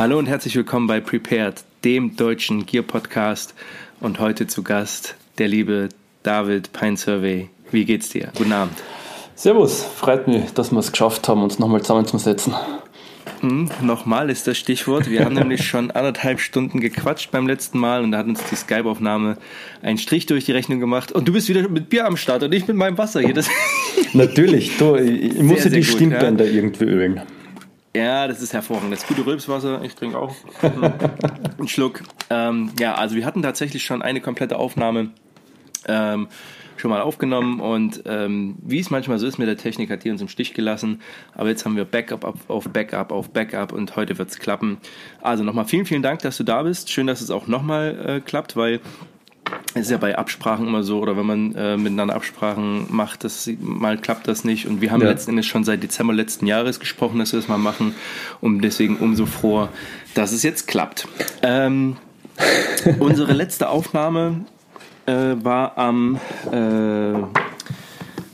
Hallo und herzlich willkommen bei Prepared, dem deutschen Gear Podcast. Und heute zu Gast der liebe David Pine Survey. Wie geht's dir? Guten Abend. Servus, freut mich, dass wir es geschafft haben, uns nochmal zusammenzusetzen. Hm, nochmal ist das Stichwort. Wir haben nämlich schon anderthalb Stunden gequatscht beim letzten Mal und da hat uns die Skype-Aufnahme einen Strich durch die Rechnung gemacht. Und du bist wieder mit Bier am Start und ich mit meinem Wasser hier. Das Natürlich, du, ich, ich muss die Stimmbänder ja. irgendwie ölen. Ja, das ist hervorragend. Das gute Rülpswasser, ich trinke auch einen Schluck. Ähm, ja, also wir hatten tatsächlich schon eine komplette Aufnahme ähm, schon mal aufgenommen und ähm, wie es manchmal so ist mit der Technik, hat die uns im Stich gelassen. Aber jetzt haben wir Backup auf Backup auf Backup und heute wird es klappen. Also nochmal vielen, vielen Dank, dass du da bist. Schön, dass es auch nochmal äh, klappt, weil es ist ja bei Absprachen immer so, oder wenn man äh, miteinander Absprachen macht, das, mal klappt das nicht. Und wir haben ja. letzten Endes schon seit Dezember letzten Jahres gesprochen, dass wir das mal machen. Und deswegen umso froher, dass es jetzt klappt. Ähm, unsere letzte Aufnahme äh, war am, äh,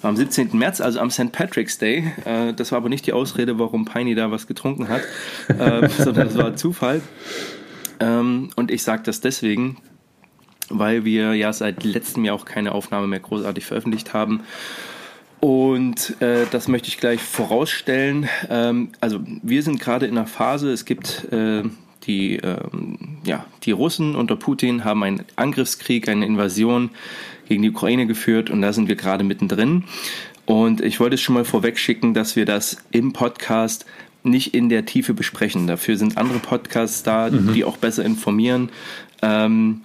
am 17. März, also am St. Patrick's Day. Äh, das war aber nicht die Ausrede, warum Piney da was getrunken hat, äh, sondern das war Zufall. Ähm, und ich sage das deswegen, weil wir ja seit letztem Jahr auch keine Aufnahme mehr großartig veröffentlicht haben. Und äh, das möchte ich gleich vorausstellen. Ähm, also wir sind gerade in einer Phase, es gibt äh, die, ähm, ja, die Russen unter Putin haben einen Angriffskrieg, eine Invasion gegen die Ukraine geführt und da sind wir gerade mittendrin. Und ich wollte es schon mal vorweg schicken, dass wir das im Podcast nicht in der Tiefe besprechen. Dafür sind andere Podcasts da, mhm. die auch besser informieren. Ähm,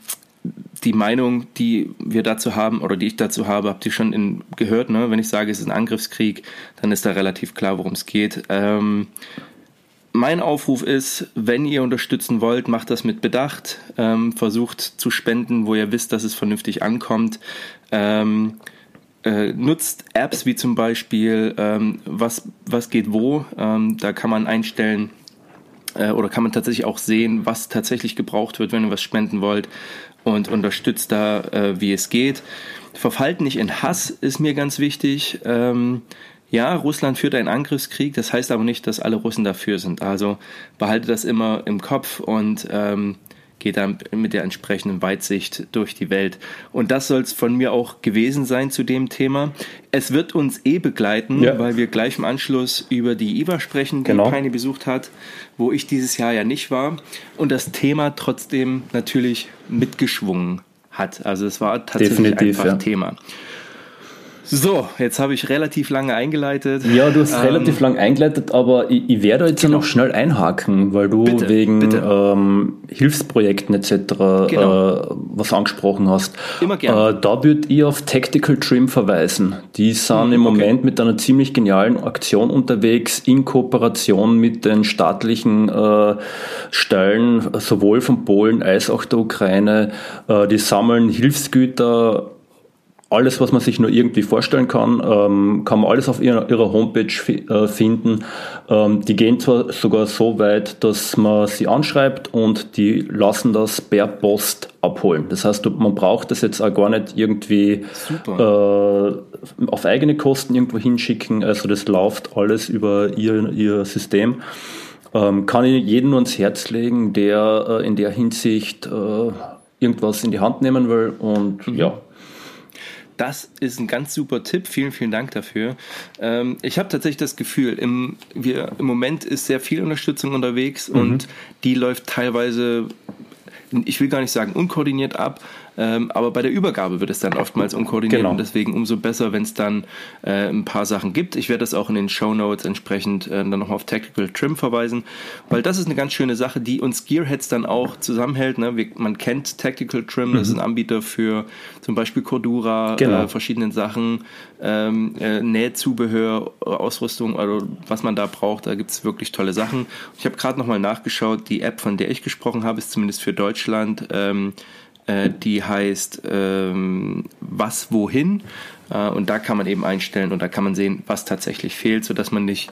die Meinung, die wir dazu haben oder die ich dazu habe, habt ihr schon in, gehört. Ne? Wenn ich sage, es ist ein Angriffskrieg, dann ist da relativ klar, worum es geht. Ähm, mein Aufruf ist, wenn ihr unterstützen wollt, macht das mit Bedacht. Ähm, versucht zu spenden, wo ihr wisst, dass es vernünftig ankommt. Ähm, äh, nutzt Apps wie zum Beispiel ähm, was, was geht wo. Ähm, da kann man einstellen, äh, oder kann man tatsächlich auch sehen, was tatsächlich gebraucht wird, wenn ihr was spenden wollt und unterstützt da, äh, wie es geht. Verfallt nicht in Hass ist mir ganz wichtig. Ähm, ja, Russland führt einen Angriffskrieg, das heißt aber nicht, dass alle Russen dafür sind. Also behalte das immer im Kopf und ähm, geht dann mit der entsprechenden Weitsicht durch die Welt. Und das soll es von mir auch gewesen sein zu dem Thema. Es wird uns eh begleiten, ja. weil wir gleich im Anschluss über die IWA sprechen, die genau. Peine besucht hat, wo ich dieses Jahr ja nicht war. Und das Thema trotzdem natürlich mitgeschwungen hat. Also es war tatsächlich Definitiv, einfach ja. Thema. So, jetzt habe ich relativ lange eingeleitet. Ja, du hast ähm, relativ lang eingeleitet, aber ich, ich werde jetzt genau. noch schnell einhaken, weil du bitte, wegen bitte. Ähm, Hilfsprojekten etc. Genau. Äh, was angesprochen hast. Immer gerne. Äh, da würde ich auf Tactical Trim verweisen. Die sind mhm, im Moment okay. mit einer ziemlich genialen Aktion unterwegs in Kooperation mit den staatlichen äh, Stellen, sowohl von Polen als auch der Ukraine. Äh, die sammeln Hilfsgüter alles, was man sich nur irgendwie vorstellen kann, ähm, kann man alles auf ihrer, ihrer Homepage äh, finden. Ähm, die gehen zwar sogar so weit, dass man sie anschreibt und die lassen das per Post abholen. Das heißt, man braucht das jetzt auch gar nicht irgendwie äh, auf eigene Kosten irgendwo hinschicken. Also das läuft alles über ihr, ihr System. Ähm, kann ich jedem nur ans Herz legen, der äh, in der Hinsicht äh, irgendwas in die Hand nehmen will. Und mhm. ja, das ist ein ganz super Tipp. Vielen, vielen Dank dafür. Ähm, ich habe tatsächlich das Gefühl, im, wir, im Moment ist sehr viel Unterstützung unterwegs mhm. und die läuft teilweise, ich will gar nicht sagen unkoordiniert ab, ähm, aber bei der Übergabe wird es dann oftmals unkoordiniert genau. und deswegen umso besser, wenn es dann äh, ein paar Sachen gibt. Ich werde das auch in den Show Notes entsprechend äh, dann nochmal auf Tactical Trim verweisen, weil das ist eine ganz schöne Sache, die uns Gearheads dann auch zusammenhält. Ne? Wir, man kennt Tactical Trim, mhm. das ist ein Anbieter für zum Beispiel Cordura, genau. äh, verschiedenen Sachen, ähm, äh, Nähzubehör, Ausrüstung, also was man da braucht, da gibt es wirklich tolle Sachen. Ich habe gerade nochmal nachgeschaut, die App, von der ich gesprochen habe, ist zumindest für Deutschland ähm, äh, die heißt ähm, Was wohin. Äh, und da kann man eben einstellen und da kann man sehen, was tatsächlich fehlt, sodass man nicht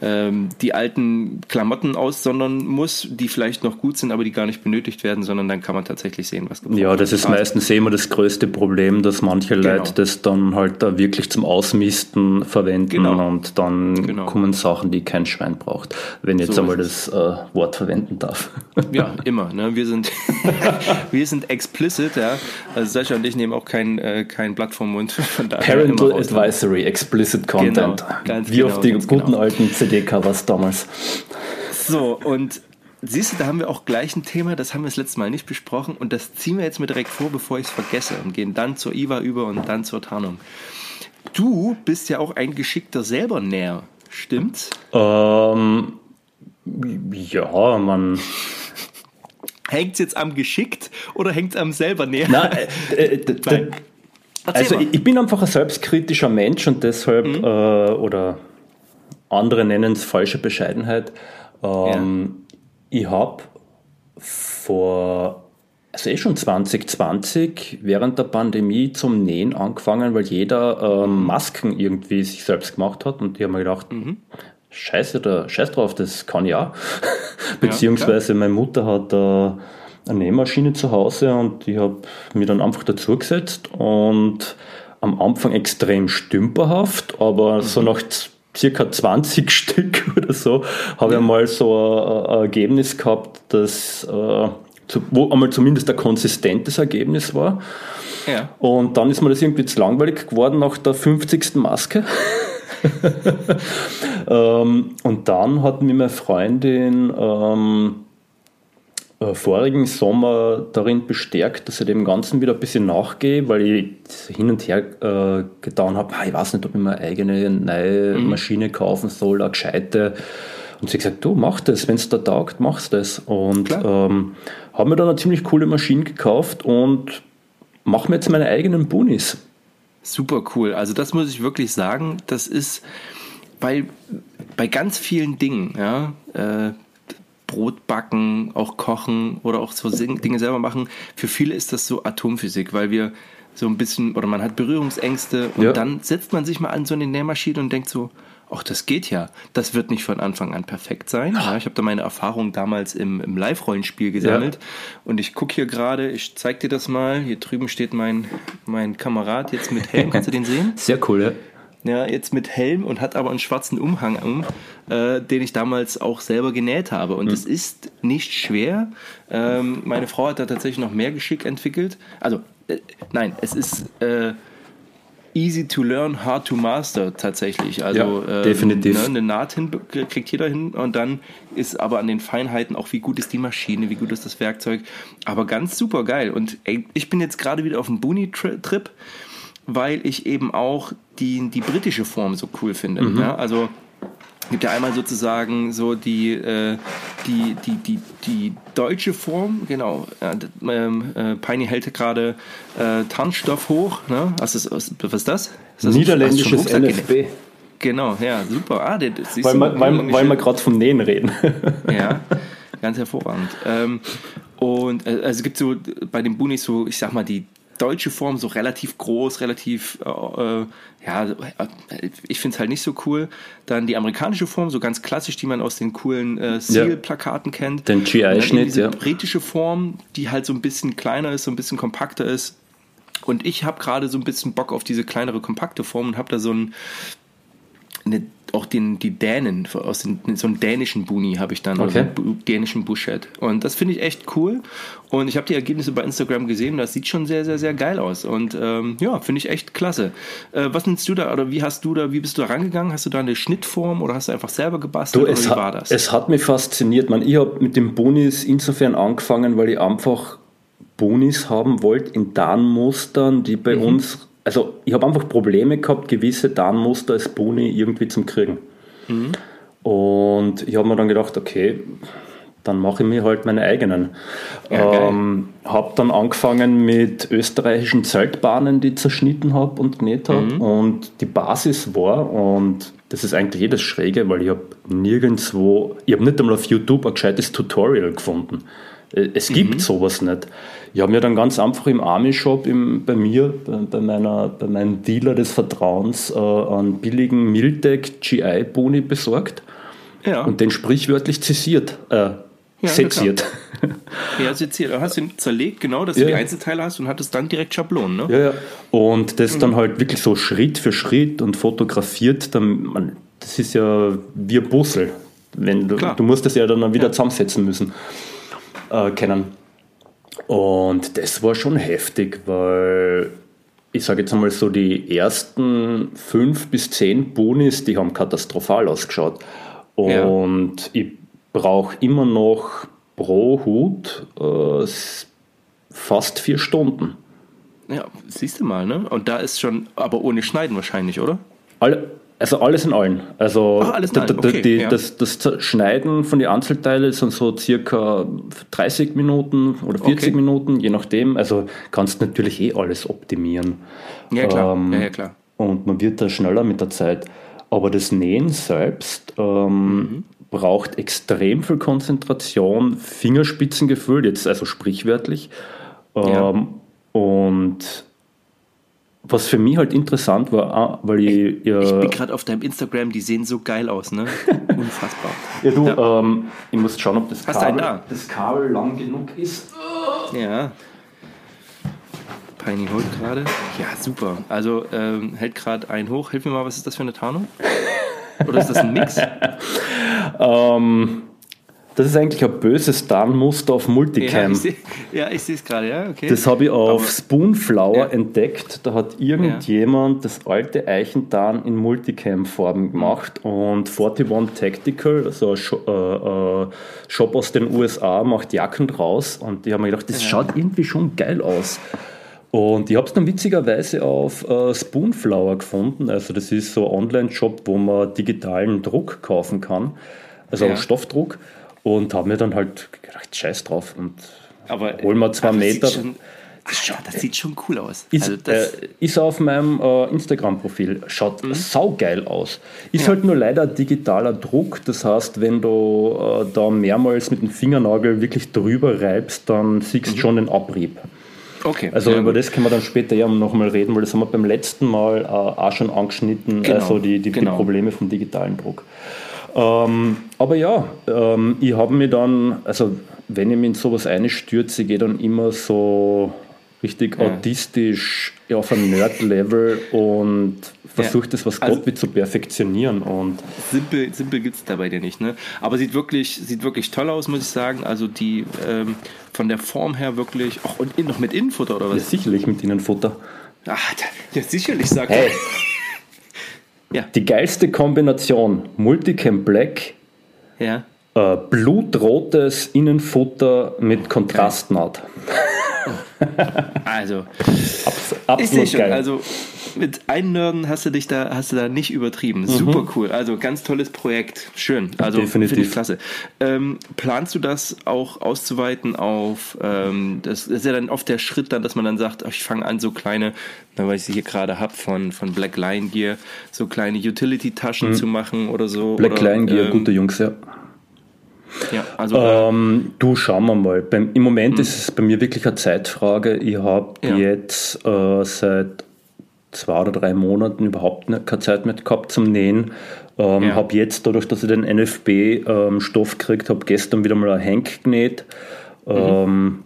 ähm, die alten Klamotten aussondern muss, die vielleicht noch gut sind, aber die gar nicht benötigt werden, sondern dann kann man tatsächlich sehen, was gebraucht Ja, das ist also, meistens immer das größte Problem, dass manche genau. Leute das dann halt da wirklich zum Ausmisten verwenden genau. und dann genau. kommen Sachen, die kein Schwein braucht, wenn ich jetzt so einmal das äh, Wort verwenden darf. Ja, immer. Ne? Wir sind wir sind explicit, ja. Also Sascha und ich nehmen auch kein, äh, kein Blatt vom Mund. Parental Advisory, explicit Content. Genau, Wie genau, auf die guten genau. alten CD-Covers damals. So, und siehst du, da haben wir auch gleich ein Thema, das haben wir das letzte Mal nicht besprochen und das ziehen wir jetzt mir direkt vor, bevor ich es vergesse und gehen dann zur IWA über und dann zur Tarnung. Du bist ja auch ein geschickter selber näher, stimmt's? Ähm, ja, man. Hängt es jetzt am geschickt oder hängt es am selber näher? Nein, äh, äh, also mal. ich bin einfach ein selbstkritischer Mensch und deshalb, mhm. äh, oder andere nennen es falsche Bescheidenheit. Ähm, ja. Ich habe vor, also eh schon 2020, während der Pandemie zum Nähen angefangen, weil jeder ähm, Masken irgendwie sich selbst gemacht hat und ich habe mir gedacht, mhm. Scheiße, da, scheiß drauf, das kann ich auch. Beziehungsweise ja, meine Mutter hat äh, eine Nähmaschine zu Hause und ich habe mich dann einfach dazugesetzt und am Anfang extrem stümperhaft, aber mhm. so nach circa 20 Stück oder so habe ja. ich mal so ein, ein, Ergebnis gehabt, das äh, wo einmal zumindest ein konsistentes Ergebnis war. Ja. Und dann ist mir das irgendwie zu langweilig geworden nach der 50. Maske. ähm, und dann hat mir meine Freundin ähm, äh, vorigen Sommer darin bestärkt, dass ich dem Ganzen wieder ein bisschen nachgehe, weil ich hin und her äh, getan habe, ich weiß nicht, ob ich mir eine eigene neue mhm. Maschine kaufen soll, eine gescheite. Und sie hat gesagt, du mach das, wenn es da taugt, machst das. Und ähm, habe mir dann eine ziemlich coole Maschine gekauft und mache mir jetzt meine eigenen Boonies. Super cool. Also das muss ich wirklich sagen, das ist bei, bei ganz vielen Dingen, ja, äh, Brot backen, auch kochen oder auch so Dinge selber machen. Für viele ist das so Atomphysik, weil wir so ein bisschen, oder man hat Berührungsängste und ja. dann setzt man sich mal an so eine Nähmaschine und denkt so, ach, das geht ja. Das wird nicht von Anfang an perfekt sein. Ja, ich habe da meine Erfahrung damals im, im Live-Rollenspiel gesammelt. Ja. Und ich gucke hier gerade, ich zeig dir das mal. Hier drüben steht mein, mein Kamerad jetzt mit Helm. Kannst du den sehen? Sehr cool, ja ja, jetzt mit Helm und hat aber einen schwarzen Umhang um, äh, den ich damals auch selber genäht habe. Und es mhm. ist nicht schwer. Ähm, meine Frau hat da tatsächlich noch mehr Geschick entwickelt. Also, äh, nein, es ist äh, easy to learn, hard to master tatsächlich. Also ja, ähm, definitiv. Ne, eine Naht hin, kriegt jeder hin und dann ist aber an den Feinheiten auch, wie gut ist die Maschine, wie gut ist das Werkzeug. Aber ganz super geil. Und ey, ich bin jetzt gerade wieder auf dem Boonie-Trip weil ich eben auch die, die britische Form so cool finde. Mhm. Ja? Also gibt ja einmal sozusagen so die, äh, die, die, die, die deutsche Form, genau. Äh, äh, Peini hält gerade äh, Tarnstoff hoch. Ne? Was, ist, was, ist das? Ist das Niederländisches NFB. Genau, ja, super. Ah, das, weil, wir, weil, weil wir gerade vom Nähen reden. ja, ganz hervorragend. Ähm, und äh, also es gibt so bei den Bunis so, ich sag mal, die deutsche Form so relativ groß, relativ, äh, äh ja, ich finde es halt nicht so cool. Dann die amerikanische Form, so ganz klassisch, die man aus den coolen äh, Seal-Plakaten ja. kennt. Den GI-Schnitt, ja. britische Form, die halt so ein bisschen kleiner ist, so ein bisschen kompakter ist. Und ich habe gerade so ein bisschen Bock auf diese kleinere, kompakte Form und habe da so ein, eine auch den, die Dänen, aus den, so einen dänischen Buni habe ich dann, okay. also einen dänischen Bushhead. Und das finde ich echt cool. Und ich habe die Ergebnisse bei Instagram gesehen, das sieht schon sehr, sehr, sehr geil aus. Und ähm, ja, finde ich echt klasse. Äh, was nimmst du da, oder wie hast du da, wie bist du da rangegangen? Hast du da eine Schnittform oder hast du einfach selber gebastelt? Du, es, oder wie war das? es hat mich fasziniert. Man, ich habe mit dem Bonis insofern angefangen, weil ich einfach Bonis haben wollte in Darnmustern, die bei mhm. uns also ich habe einfach Probleme gehabt, gewisse Darnmuster als Boni irgendwie zu kriegen. Mhm. Und ich habe mir dann gedacht, okay, dann mache ich mir halt meine eigenen. Ja, ähm, habe dann angefangen mit österreichischen Zeltbahnen, die ich zerschnitten habe und genäht habe. Mhm. Und die Basis war, und das ist eigentlich jedes Schräge, weil ich habe nirgendwo, ich habe nicht einmal auf YouTube ein gescheites Tutorial gefunden. Äh, es gibt mhm. sowas nicht. Ich habe mir dann ganz einfach im Army-Shop bei mir, bei, bei, meiner, bei meinem Dealer des Vertrauens, äh, einen billigen Miltec GI-Boni besorgt ja. und den sprichwörtlich zessiert. Äh, ja, seziert. Ja, seziert. Du hast ihn zerlegt, genau, dass ja. du die Einzelteile hast und hattest dann direkt Schablonen, ne? Ja, ja. Und das mhm. dann halt wirklich so Schritt für Schritt und fotografiert, dann, man, das ist ja wie ein Puzzle. Wenn du, du musst das ja dann wieder ja. zusammensetzen müssen, äh, kennen. Und das war schon heftig, weil ich sage jetzt einmal so, die ersten fünf bis zehn Bonis, die haben katastrophal ausgeschaut. Und ja. ich brauche immer noch pro Hut äh, fast vier Stunden. Ja, siehst du mal, ne? Und da ist schon, aber ohne Schneiden wahrscheinlich, oder? Alle, also alles in allen. Also Ach, alles in allen. Okay, die, ja. das, das, Schneiden von den Einzelteilen sind so circa 30 Minuten oder 40 okay. Minuten, je nachdem. Also kannst natürlich eh alles optimieren. Ja, klar. Ähm, ja, ja, klar. Und man wird da schneller mit der Zeit. Aber das Nähen selbst ähm, mhm. braucht extrem viel Konzentration, Fingerspitzengefühl, jetzt also sprichwörtlich. Ähm, ja. Und was für mich halt interessant war, ah, weil ich. Ja, ich bin gerade auf deinem Instagram, die sehen so geil aus, ne? Unfassbar. ja, du, ja. Ähm, ich muss schauen, ob das Kabel, da? das Kabel lang genug ist. Ja. Peini holt gerade. Ja, super. Also ähm, hält gerade einen hoch. Hilf mir mal, was ist das für eine Tarnung? Oder ist das ein Mix? ähm, das ist eigentlich ein böses Darnmuster auf Multicam. Ja, ich sehe es gerade, ja, okay. Das habe ich auf Aber, Spoonflower ja. entdeckt. Da hat irgendjemand ja. das alte Eichentarn in Multicam-Farben gemacht und 41 Tactical, also ein äh, äh, Shop aus den USA, macht Jacken draus und die haben mir gedacht, das ja. schaut irgendwie schon geil aus. Und ich habe es dann witzigerweise auf äh, Spoonflower gefunden. Also das ist so ein Online-Shop, wo man digitalen Druck kaufen kann, also ja. Stoffdruck. Und habe mir dann halt gedacht, scheiß drauf und aber, hol mal zwei Meter. Das, schon, Alter, das sieht schon cool aus. Ist, also äh, ist auf meinem äh, Instagram-Profil, schaut mhm. saugeil aus. Ist ja. halt nur leider digitaler Druck, das heißt, wenn du äh, da mehrmals mit dem Fingernagel wirklich drüber reibst, dann siehst du mhm. schon den Abrieb. Okay. Also ja, über das können wir dann später ja nochmal reden, weil das haben wir beim letzten Mal äh, auch schon angeschnitten, genau. also die, die, genau. die Probleme vom digitalen Druck. Ähm, aber ja, ähm, ich habe mir dann, also wenn ich mich in sowas einstürze, gehe dann immer so richtig ja. autistisch auf ein Nerd-Level und versuche ja. das, was also, Gott will, zu perfektionieren. Und simpel simpel gibt es dabei dir nicht, ne? Aber sieht wirklich, sieht wirklich toll aus, muss ich sagen. Also die ähm, von der Form her wirklich, auch und noch mit Innenfutter oder was? Ja, sicherlich mit Innenfutter. Ach, ja, sicherlich, sagt hey. er. Ja. Die geilste Kombination: Multicam Black, ja. äh, blutrotes Innenfutter mit Kontrastnaht. Also, Abs absolut schon, geil. Also mit Einnörden hast du dich da, hast du da nicht übertrieben. Mhm. Super cool. Also ganz tolles Projekt. Schön. Also Definitiv. finde ich klasse. Ähm, planst du das auch auszuweiten auf, ähm, das ist ja dann oft der Schritt dann, dass man dann sagt, ich fange an, so kleine, weil ich sie hier gerade habe von, von Black Lion Gear, so kleine Utility-Taschen mhm. zu machen oder so. Black oder, Lion Gear, ähm, gute Jungs, ja. Ja, also, ähm, du, schauen wir mal. Beim, Im Moment mh. ist es bei mir wirklich eine Zeitfrage. Ich habe ja. jetzt äh, seit zwei oder drei Monaten überhaupt keine Zeit mehr gehabt zum Nähen. Ähm, ja. Habe jetzt, dadurch, dass ich den NFB-Stoff ähm, gekriegt habe, gestern wieder mal ein Henk genäht mhm. ähm,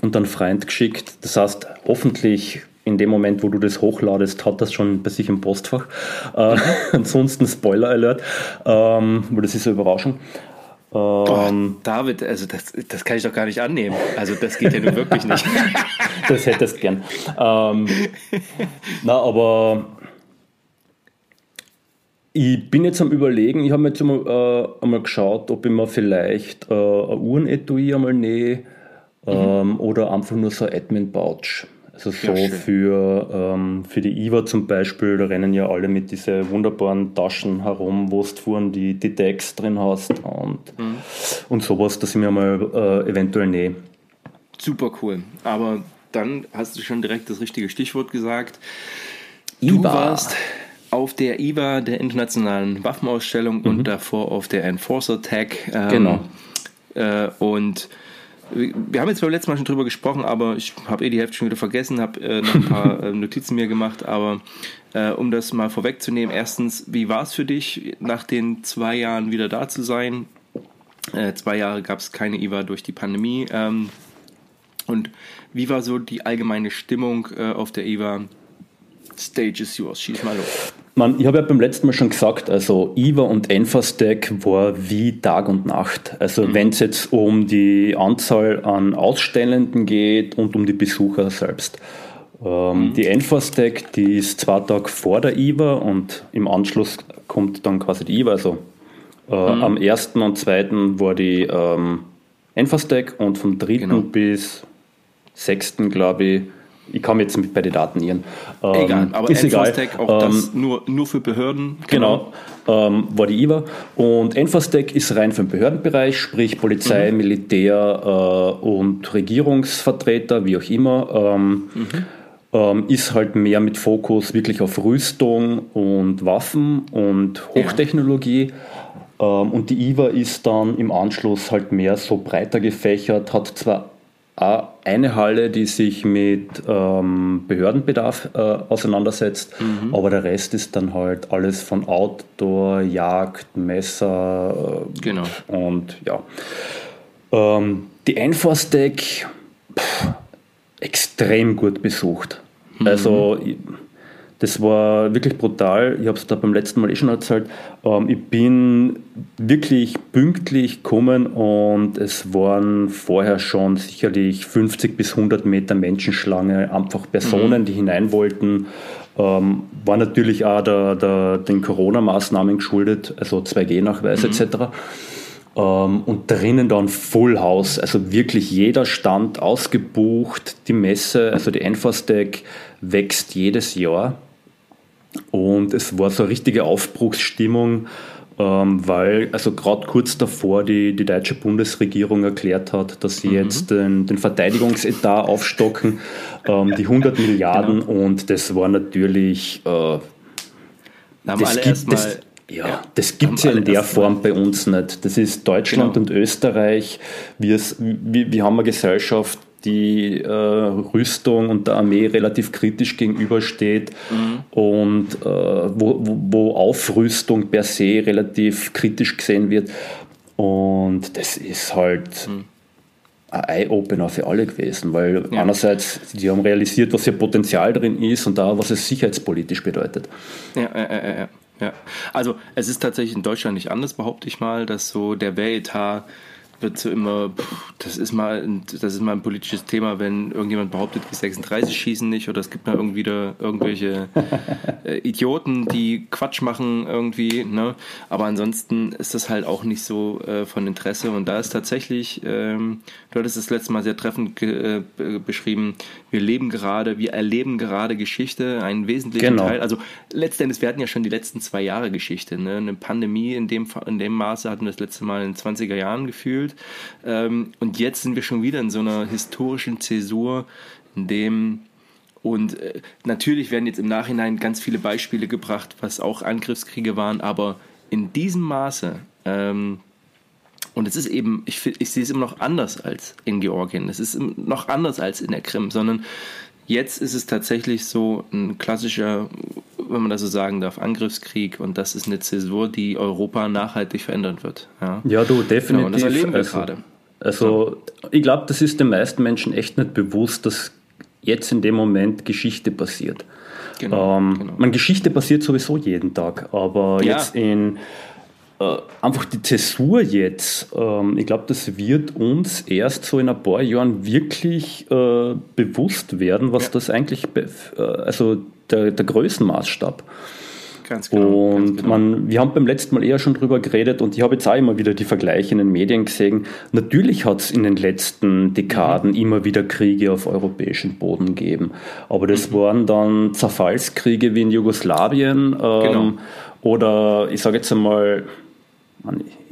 und dann Freund geschickt. Das heißt, hoffentlich in dem Moment, wo du das hochladest, hat das schon bei sich im Postfach. Äh, ansonsten Spoiler Alert, ähm, weil das ist eine Überraschung. Ähm, David, also das, das kann ich doch gar nicht annehmen. Also das geht ja nun wirklich nicht. das hättest du gern. Ähm, na, aber ich bin jetzt am überlegen, ich habe mir jetzt einmal, äh, einmal geschaut, ob ich mir vielleicht äh, ein Uhrenetui einmal nähe mhm. ähm, mhm. oder einfach nur so ein Admin-Pouch. Also so für, ähm, für die IWA zum Beispiel, da rennen ja alle mit diesen wunderbaren Taschen herum, wo du vorne die, die Decks drin hast und, mhm. und sowas, dass ich mir mal äh, eventuell nähe. Super cool. Aber dann hast du schon direkt das richtige Stichwort gesagt. IWA. Du warst auf der IWA, der Internationalen Waffenausstellung mhm. und davor auf der Enforcer Tag. Ähm, genau. Äh, und wir haben jetzt beim letzten Mal schon drüber gesprochen, aber ich habe eh die Hälfte schon wieder vergessen, habe äh, noch ein paar äh, Notizen mir gemacht, aber äh, um das mal vorwegzunehmen, erstens, wie war es für dich, nach den zwei Jahren wieder da zu sein? Äh, zwei Jahre gab es keine IWA durch die Pandemie. Ähm, und wie war so die allgemeine Stimmung äh, auf der IWA? Stage is yours, schieß mal los. Man, ich habe ja beim letzten Mal schon gesagt, also IWA und Enfastack war wie Tag und Nacht. Also mhm. wenn es jetzt um die Anzahl an Ausstellenden geht und um die Besucher selbst. Ähm, mhm. Die Enfastack, die ist zwei Tage vor der IWA und im Anschluss kommt dann quasi die IWA. Also äh, mhm. am 1. und 2. war die ähm, Enfastack und vom 3. Genau. bis 6. glaube ich ich komme jetzt mit bei den Daten irren. Ähm, egal, aber ist egal. auch ähm, das nur, nur für Behörden. Genau, genau ähm, war die IWA. Und Enfastec ist rein für den Behördenbereich, sprich Polizei, mhm. Militär äh, und Regierungsvertreter, wie auch immer. Ähm, mhm. Ähm, ist halt mehr mit Fokus wirklich auf Rüstung und Waffen und Hochtechnologie. Ja. Und die IWA ist dann im Anschluss halt mehr so breiter gefächert, hat zwar eine Halle, die sich mit ähm, Behördenbedarf äh, auseinandersetzt, mhm. aber der Rest ist dann halt alles von Outdoor, Jagd, Messer äh, genau. und ja. Ähm, die Enforce-Deck extrem gut besucht. Mhm. Also das war wirklich brutal. Ich habe es da beim letzten Mal eh schon erzählt. Ähm, ich bin wirklich pünktlich gekommen und es waren vorher schon sicherlich 50 bis 100 Meter Menschenschlange, einfach Personen, mhm. die hinein wollten. Ähm, war natürlich auch der, der, den Corona-Maßnahmen geschuldet, also 2G-Nachweis mhm. etc. Ähm, und drinnen dann Full House, also wirklich jeder Stand ausgebucht. Die Messe, also die Enfastec, wächst jedes Jahr. Und es war so eine richtige Aufbruchsstimmung, ähm, weil also gerade kurz davor die, die deutsche Bundesregierung erklärt hat, dass sie mhm. jetzt den, den Verteidigungsetat aufstocken, ähm, die 100 Milliarden genau. und das war natürlich äh, das gibt, das, ja, ja, das gibt es ja in der Form bei uns nicht. Das ist Deutschland genau. und Österreich. Wir, wir, wir haben eine Gesellschaft, die äh, Rüstung und der Armee relativ kritisch gegenübersteht mhm. und äh, wo, wo Aufrüstung per se relativ kritisch gesehen wird. Und das ist halt mhm. ein Eye-Opener für alle gewesen, weil ja. einerseits, die haben realisiert, was hier Potenzial drin ist und da, was es sicherheitspolitisch bedeutet. Ja, ja, ja, ja. ja. Also es ist tatsächlich in Deutschland nicht anders, behaupte ich mal, dass so der Wehretat wird so immer, das ist mal, das ist mal ein politisches Thema, wenn irgendjemand behauptet, die 36 schießen nicht oder es gibt mal irgendwie da irgendwelche äh, Idioten, die Quatsch machen irgendwie, ne? Aber ansonsten ist das halt auch nicht so äh, von Interesse und da ist tatsächlich, ähm, du hattest das letzte Mal sehr treffend äh, beschrieben, wir leben gerade, wir erleben gerade Geschichte, einen wesentlichen genau. Teil. Also letztendlich, wir hatten ja schon die letzten zwei Jahre Geschichte, ne? Eine Pandemie in dem, in dem Maße hatten wir das letzte Mal in den 20er Jahren gefühlt. Ähm, und jetzt sind wir schon wieder in so einer historischen Zäsur, in dem und äh, natürlich werden jetzt im Nachhinein ganz viele Beispiele gebracht, was auch Angriffskriege waren, aber in diesem Maße, ähm, und es ist eben, ich, ich sehe es immer noch anders als in Georgien. Es ist noch anders als in der Krim, sondern jetzt ist es tatsächlich so ein klassischer, wenn man das so sagen darf, Angriffskrieg und das ist eine Zäsur, die Europa nachhaltig verändern wird. Ja, ja du, definitiv. Genau, und das erleben wir also, gerade. Also, ich glaube, das ist den meisten Menschen echt nicht bewusst, dass jetzt in dem Moment Geschichte passiert. Genau, ähm, genau. Man, Geschichte passiert sowieso jeden Tag, aber ja. jetzt in äh, einfach die Zäsur jetzt, ähm, ich glaube, das wird uns erst so in ein paar Jahren wirklich äh, bewusst werden, was ja. das eigentlich, äh, also der, der Größenmaßstab. Ganz genau. Und ganz genau. Man, wir haben beim letzten Mal eher schon drüber geredet und ich habe jetzt auch immer wieder die Vergleiche in den Medien gesehen. Natürlich hat es in den letzten Dekaden mhm. immer wieder Kriege auf europäischem Boden gegeben. Aber das mhm. waren dann Zerfallskriege wie in Jugoslawien ähm, genau. oder ich sage jetzt einmal,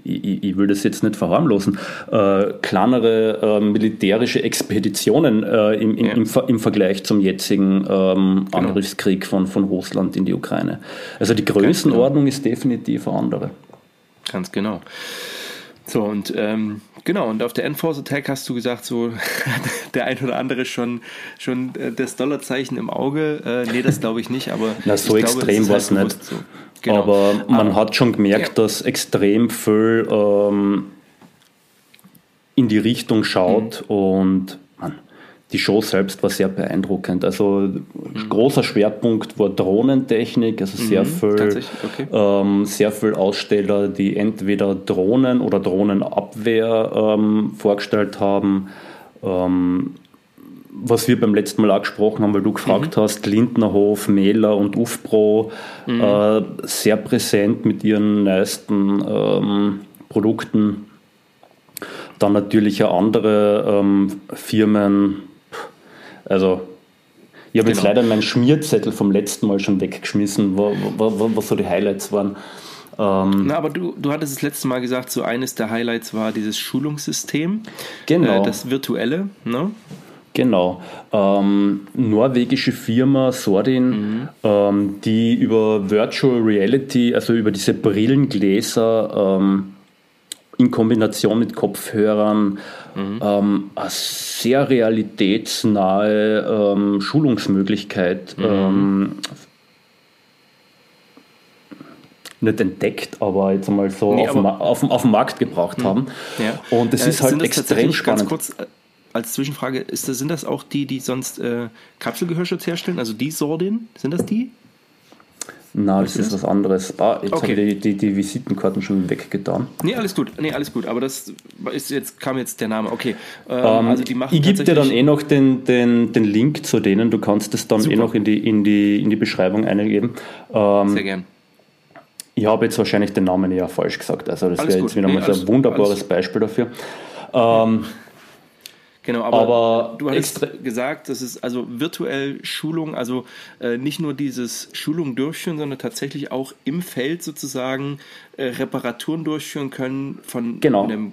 ich, ich, will das jetzt nicht verharmlosen, äh, kleinere äh, militärische Expeditionen äh, im, im, ja. im, im, Vergleich zum jetzigen ähm, genau. Angriffskrieg von, von Russland in die Ukraine. Also die Größenordnung genau. ist definitiv eine andere. Ganz genau. So, und ähm, genau, und auf der Enforce Attack hast du gesagt, so der ein oder andere schon, schon äh, das Dollarzeichen im Auge. Äh, nee, das glaube ich nicht, aber. Na, so extrem war es halt nicht. So. Genau. Aber man aber, hat schon gemerkt, ja. dass extrem viel ähm, in die Richtung schaut mhm. und man, die Show selbst war sehr beeindruckend. Also mhm. großer Schwerpunkt war Drohnentechnik, also sehr mhm, viel, okay. ähm, sehr viel Aussteller, die entweder Drohnen oder Drohnenabwehr ähm, vorgestellt haben. Ähm, was wir beim letzten Mal auch gesprochen haben, weil du gefragt mhm. hast, Lindnerhof, Mähler und UFPRO, mhm. äh, sehr präsent mit ihren neuesten ähm, Produkten. Dann natürlich auch andere ähm, Firmen, also ich habe genau. jetzt leider meinen Schmierzettel vom letzten Mal schon weggeschmissen, wo, wo, wo, was so die Highlights waren. Ähm, Na, aber du, du hattest das letzte Mal gesagt, so eines der Highlights war dieses Schulungssystem. Genau. Äh, das virtuelle, ne? Genau. Ähm, norwegische Firma Sordin, mhm. ähm, die über Virtual Reality, also über diese Brillengläser ähm, in Kombination mit Kopfhörern mhm. ähm, eine sehr realitätsnahe ähm, Schulungsmöglichkeit mhm. ähm, nicht entdeckt, aber jetzt einmal so nee, auf, auf, auf, den Markt gebracht mhm. haben. Ja. Und es äh, ist halt extrem spannend. Kurz, äh, als Zwischenfrage, ist das, sind das auch die, die sonst äh, Kapselgehörschutz herstellen? Also die Sordin? Sind das die? Na, das ist was anderes. Ah, jetzt okay. habe ich die, die, die, Visitenkarten schon weggetan. Nee, alles gut. Nee, alles gut. Aber das ist jetzt, kam jetzt der Name. Okay. Ähm, ähm, also die machen ich gebe dir dann eh noch den, den, den Link zu denen. Du kannst es dann eh Super. eh noch in die, in, die, in die Beschreibung eingeben. Ähm, Sehr gern. Ich habe jetzt wahrscheinlich den Namen eher falsch gesagt. Also das wäre jetzt wieder nee, mal so ein wunderbares Beispiel dafür. Ähm, Genau, aber, aber du hast gesagt, das ist also virtuell Schulung, also äh, nicht nur dieses Schulung durchführen, sondern tatsächlich auch im Feld sozusagen äh, Reparaturen durchführen können von genau. einem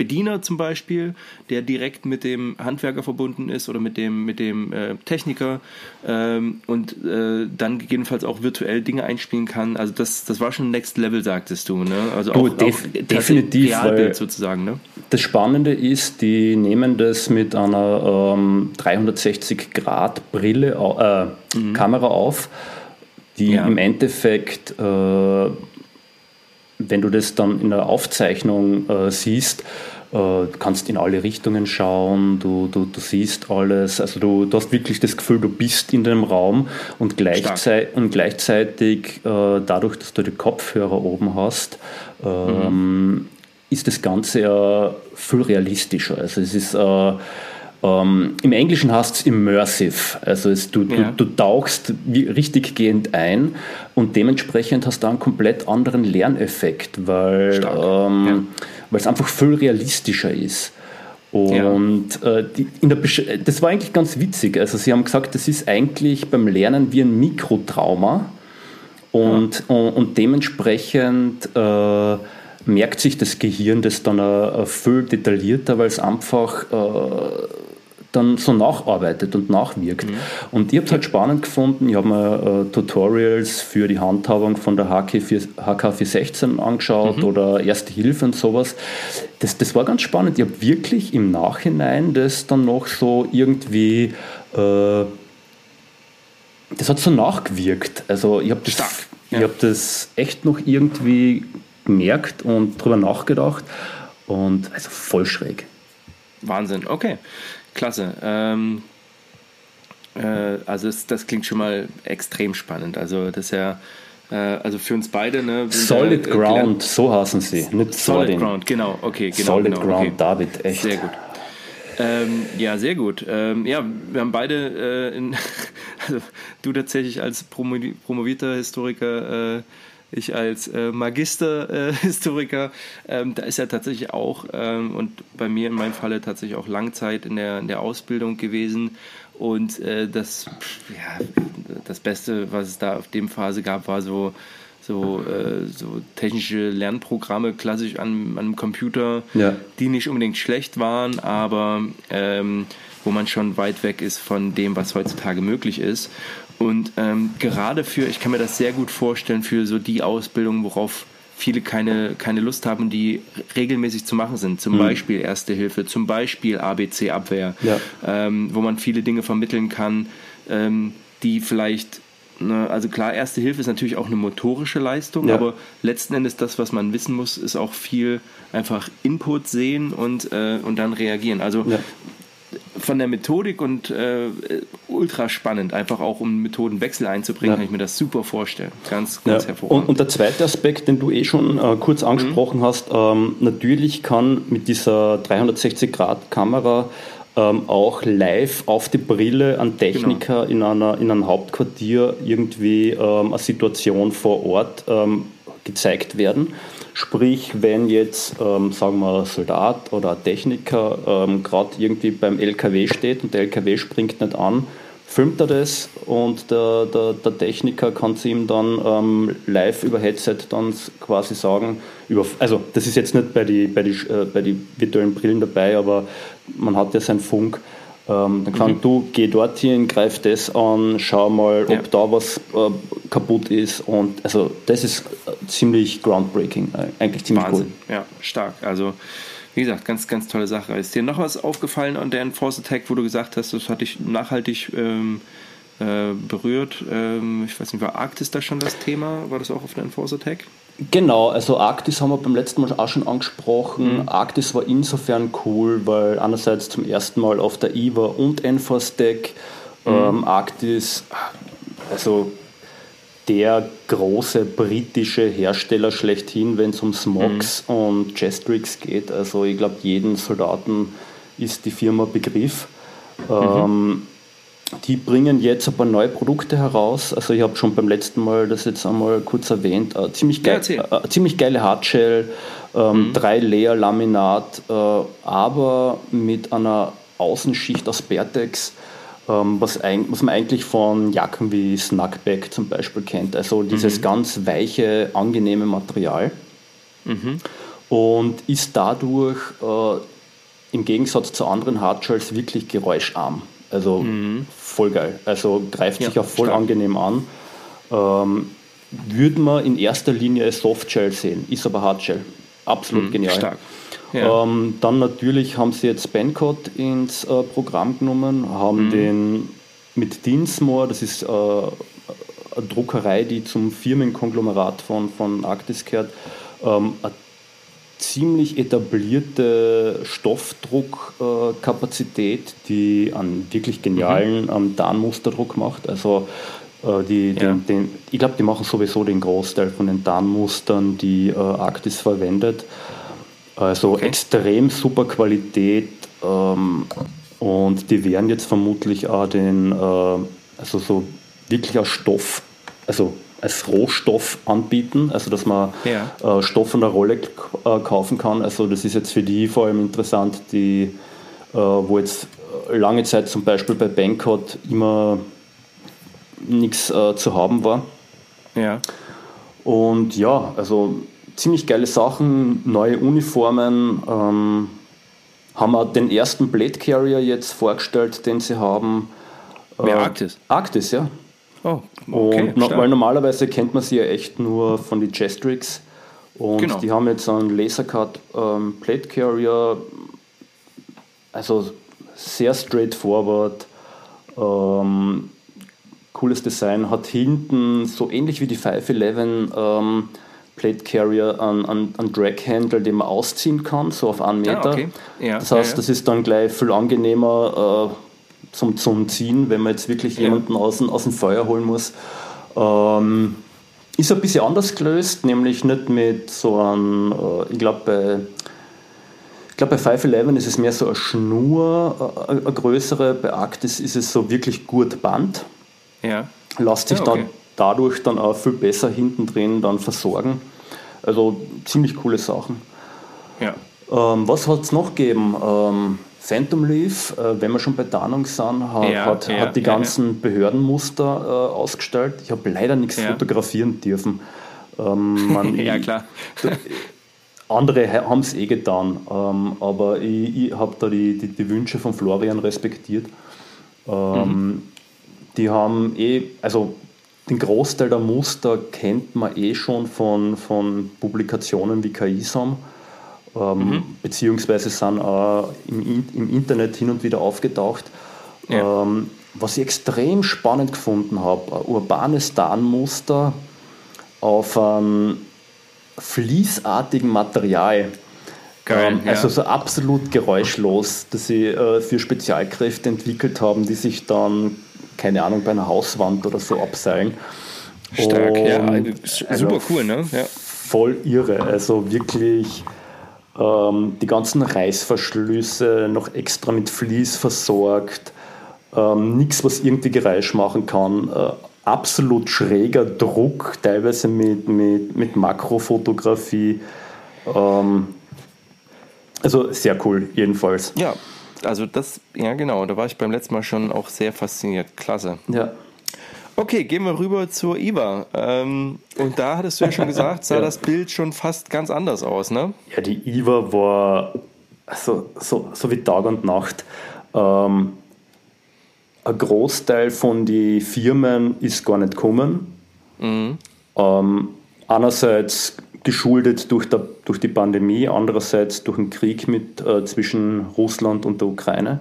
Bediener zum Beispiel, der direkt mit dem Handwerker verbunden ist oder mit dem, mit dem äh, Techniker ähm, und äh, dann gegebenenfalls auch virtuell Dinge einspielen kann. Also das, das war schon Next Level, sagtest du. Ne? Also du, auch, def auch definitiv. Realbild sozusagen. Ne? Das Spannende ist, die nehmen das mit einer ähm, 360-Grad-Brille, äh, mhm. Kamera auf, die ja. im Endeffekt äh, wenn du das dann in der Aufzeichnung äh, siehst, du kannst in alle Richtungen schauen, du, du, du siehst alles, also du, du hast wirklich das Gefühl, du bist in dem Raum und, gleichzei und gleichzeitig äh, dadurch, dass du die Kopfhörer oben hast, ähm, mhm. ist das Ganze ja viel realistischer. Also es ist äh, ähm, Im Englischen heißt es immersive, also es, du, ja. du, du, tauchst richtig gehend ein und dementsprechend hast du einen komplett anderen Lerneffekt, weil ähm, ja. es einfach viel realistischer ist. Und ja. äh, die, in der das war eigentlich ganz witzig. Also sie haben gesagt, das ist eigentlich beim Lernen wie ein Mikrotrauma und, und, und, dementsprechend äh, merkt sich das Gehirn das dann äh, viel detaillierter, weil es einfach äh, dann so nacharbeitet und nachwirkt. Mhm. Und ich habe es halt spannend gefunden. Ich habe mir äh, Tutorials für die Handhabung von der HK4, HK416 angeschaut mhm. oder Erste Hilfe und sowas. Das, das war ganz spannend. Ich habe wirklich im Nachhinein das dann noch so irgendwie. Äh, das hat so nachgewirkt. Also ich habe das, ja. hab das echt noch irgendwie gemerkt und drüber nachgedacht. Und also voll schräg. Wahnsinn, okay. Klasse. Ähm, äh, also es, das klingt schon mal extrem spannend. Also das ist ja äh, also für uns beide, ne? Solid da, äh, Ground, so heißen sie. Nicht Solid Ground, genau, okay, genau. Solid genau, Ground, okay. David, echt. Sehr gut. Ähm, ja, sehr gut. Ähm, ja, wir haben beide, äh, in, also du tatsächlich als promovierter Historiker äh, ich als äh, Magisterhistoriker, äh, ähm, da ist ja tatsächlich auch, ähm, und bei mir in meinem Falle tatsächlich auch Langzeit in der, in der Ausbildung gewesen. Und äh, das, ja, das Beste, was es da auf dem Phase gab, war so, so, äh, so technische Lernprogramme klassisch an, an einem Computer, ja. die nicht unbedingt schlecht waren, aber ähm, wo man schon weit weg ist von dem, was heutzutage möglich ist. Und ähm, gerade für, ich kann mir das sehr gut vorstellen, für so die Ausbildung, worauf viele keine, keine Lust haben, die regelmäßig zu machen sind. Zum mhm. Beispiel Erste Hilfe, zum Beispiel ABC-Abwehr, ja. ähm, wo man viele Dinge vermitteln kann, ähm, die vielleicht Ne, also klar, Erste Hilfe ist natürlich auch eine motorische Leistung, ja. aber letzten Endes das, was man wissen muss, ist auch viel einfach Input sehen und, äh, und dann reagieren. Also ja. Von der Methodik und äh, ultra spannend, einfach auch um Methodenwechsel einzubringen, ja. kann ich mir das super vorstellen. Ganz, ganz hervorragend. Und, und, der zweite Aspekt, den du eh schon äh, kurz angesprochen mhm. hast, ähm, natürlich kann mit dieser 360-Grad-Kamera ähm, auch live auf die Brille an Techniker genau. in, einer, in einem Hauptquartier irgendwie ähm, eine Situation vor Ort ähm, gezeigt werden. Sprich, wenn jetzt, ähm, sagen wir, ein Soldat oder ein Techniker ähm, gerade irgendwie beim LKW steht und der LKW springt nicht an, filmt er das und der, der, der Techniker kann es ihm dann ähm, live über Headset dann quasi sagen, über, also das ist jetzt nicht bei den bei die, äh, virtuellen Brillen dabei, aber man hat ja seinen Funk. Ähm, dann kann mhm. du, geh dorthin, greif das an, schau mal, ob ja. da was äh, kaputt ist. Und also das ist äh, ziemlich groundbreaking, äh, eigentlich ziemlich Wahnsinn. cool. Ja, stark. Also wie gesagt, ganz, ganz tolle Sache. Ist dir noch was aufgefallen an der Enforce Attack, wo du gesagt hast, das hat dich nachhaltig ähm, äh, berührt? Ähm, ich weiß nicht, war Arktis da schon das Thema? War das auch auf der Enforce Attack? Genau, also Arktis haben wir beim letzten Mal auch schon angesprochen. Mhm. Arktis war insofern cool, weil einerseits zum ersten Mal auf der IVA und Enforce Deck mhm. ähm, Arktis, also der große britische Hersteller schlechthin, wenn es um Smogs mhm. und Jestrix geht. Also ich glaube, jeden Soldaten ist die Firma Begriff. Mhm. Ähm, die bringen jetzt ein paar neue Produkte heraus. Also ich habe schon beim letzten Mal das jetzt einmal kurz erwähnt. Äh, ziemlich, geil, äh, ziemlich geile Hardshell, ähm, mhm. drei Layer Laminat, äh, aber mit einer Außenschicht aus Bertex, ähm, was, ein, was, man eigentlich von Jacken wie Snackback zum Beispiel kennt. Also dieses mhm. ganz weiche, angenehme Material. Mhm. Und ist dadurch äh, im Gegensatz zu anderen Hardshells wirklich geräuscharm. Also mhm. voll geil. Also greift ja, sich auch voll stark. angenehm an. Ähm, würde man in erster Linie als Softshell sehen, ist aber Hardshell. Absolut mhm, genial. Stark. Ja. Ähm, dann natürlich haben sie jetzt Bancode ins äh, Programm genommen, haben mhm. den mit Dinsmore, das ist äh, eine Druckerei, die zum Firmenkonglomerat von, von Arctis gehört, ähm, eine ziemlich etablierte Stoffdruckkapazität, die einen wirklich genialen mhm. ähm, Darnmusterdruck macht. Also äh, die, ja. den, den, ich glaube, die machen sowieso den Großteil von den Darnmustern, die äh, Arktis verwendet. Also okay. extrem super Qualität ähm, und die werden jetzt vermutlich auch den, äh, also so wirklich aus Stoff, also als Rohstoff anbieten, also dass man ja. äh, Stoff von der Rolle äh, kaufen kann. Also das ist jetzt für die vor allem interessant, die, äh, wo jetzt lange Zeit zum Beispiel bei Bankot immer nichts äh, zu haben war. Ja. Und ja, also ziemlich geile Sachen, neue Uniformen. Ähm, haben wir den ersten Blade Carrier jetzt vorgestellt, den sie haben. Wer äh, Arktis? Arktis, ja. Oh, okay, und, weil normalerweise kennt man sie ja echt nur von den Jestrix. Und genau. die haben jetzt einen Lasercut ähm, Plate Carrier, also sehr straightforward, ähm, cooles Design, hat hinten so ähnlich wie die 511 ähm, Plate Carrier einen, einen, einen Drag Handle, den man ausziehen kann, so auf einen ah, Meter. Ah, okay. ja, das heißt, ja, ja. das ist dann gleich viel angenehmer. Äh, zum, zum Ziehen, wenn man jetzt wirklich jemanden aus, aus dem Feuer holen muss. Ähm, ist ein bisschen anders gelöst, nämlich nicht mit so einem, äh, ich glaube bei, ich glaube bei 511 ist es mehr so eine Schnur, äh, eine größere, bei Arktis ist es so wirklich gut Band. Ja. Lässt sich ja, okay. dann dadurch dann auch viel besser hinten drin dann versorgen. Also ziemlich coole Sachen. Ja. Ähm, was hat es noch gegeben? Ähm, Phantom Leaf, äh, wenn wir schon bei Tarnung sind, hat, ja, hat, ja, hat die ganzen ja, Behördenmuster äh, ausgestellt. Ich habe leider nichts fotografieren dürfen. Ähm, man, ja, klar. andere haben es eh getan, ähm, aber ich, ich habe da die, die, die, Wünsche von Florian respektiert. Ähm, mhm. Die haben eh, also den Großteil der Muster kennt man eh schon von, von Publikationen wie KISAM, ähm, mhm. beziehungsweise sind auch im, im Internet hin und wieder aufgetaucht. Ja. Ähm, was ich extrem spannend gefunden habe, ein urbanes Darnmuster auf einem fließartigen Material. Geil, ähm, ja. Also so absolut geräuschlos, dass sie äh, für Spezialkräfte entwickelt haben, die sich dann, keine Ahnung, bei einer Hauswand oder so abseilen. Stark, Und, ja, super also cool, ne? Ja. Voll irre, also wirklich ähm, die ganzen Reißverschlüsse noch extra mit Vlies versorgt, ähm, nichts, was irgendwie Geräusch machen kann. Äh, absolut schräger Druck, teilweise mit, mit, mit Makrofotografie. Ähm, also sehr cool, jedenfalls. Ja, also das, ja genau, da war ich beim letzten Mal schon auch sehr fasziniert. Klasse. Ja. Okay, gehen wir rüber zur IWA. Ähm, und da hattest du ja schon gesagt, sah ja. das Bild schon fast ganz anders aus, ne? Ja, die IWA war so, so, so wie Tag und Nacht. Ähm, ein Großteil von den Firmen ist gar nicht gekommen. Mhm. Ähm, einerseits geschuldet durch, der, durch die Pandemie, andererseits durch den Krieg mit, äh, zwischen Russland und der Ukraine.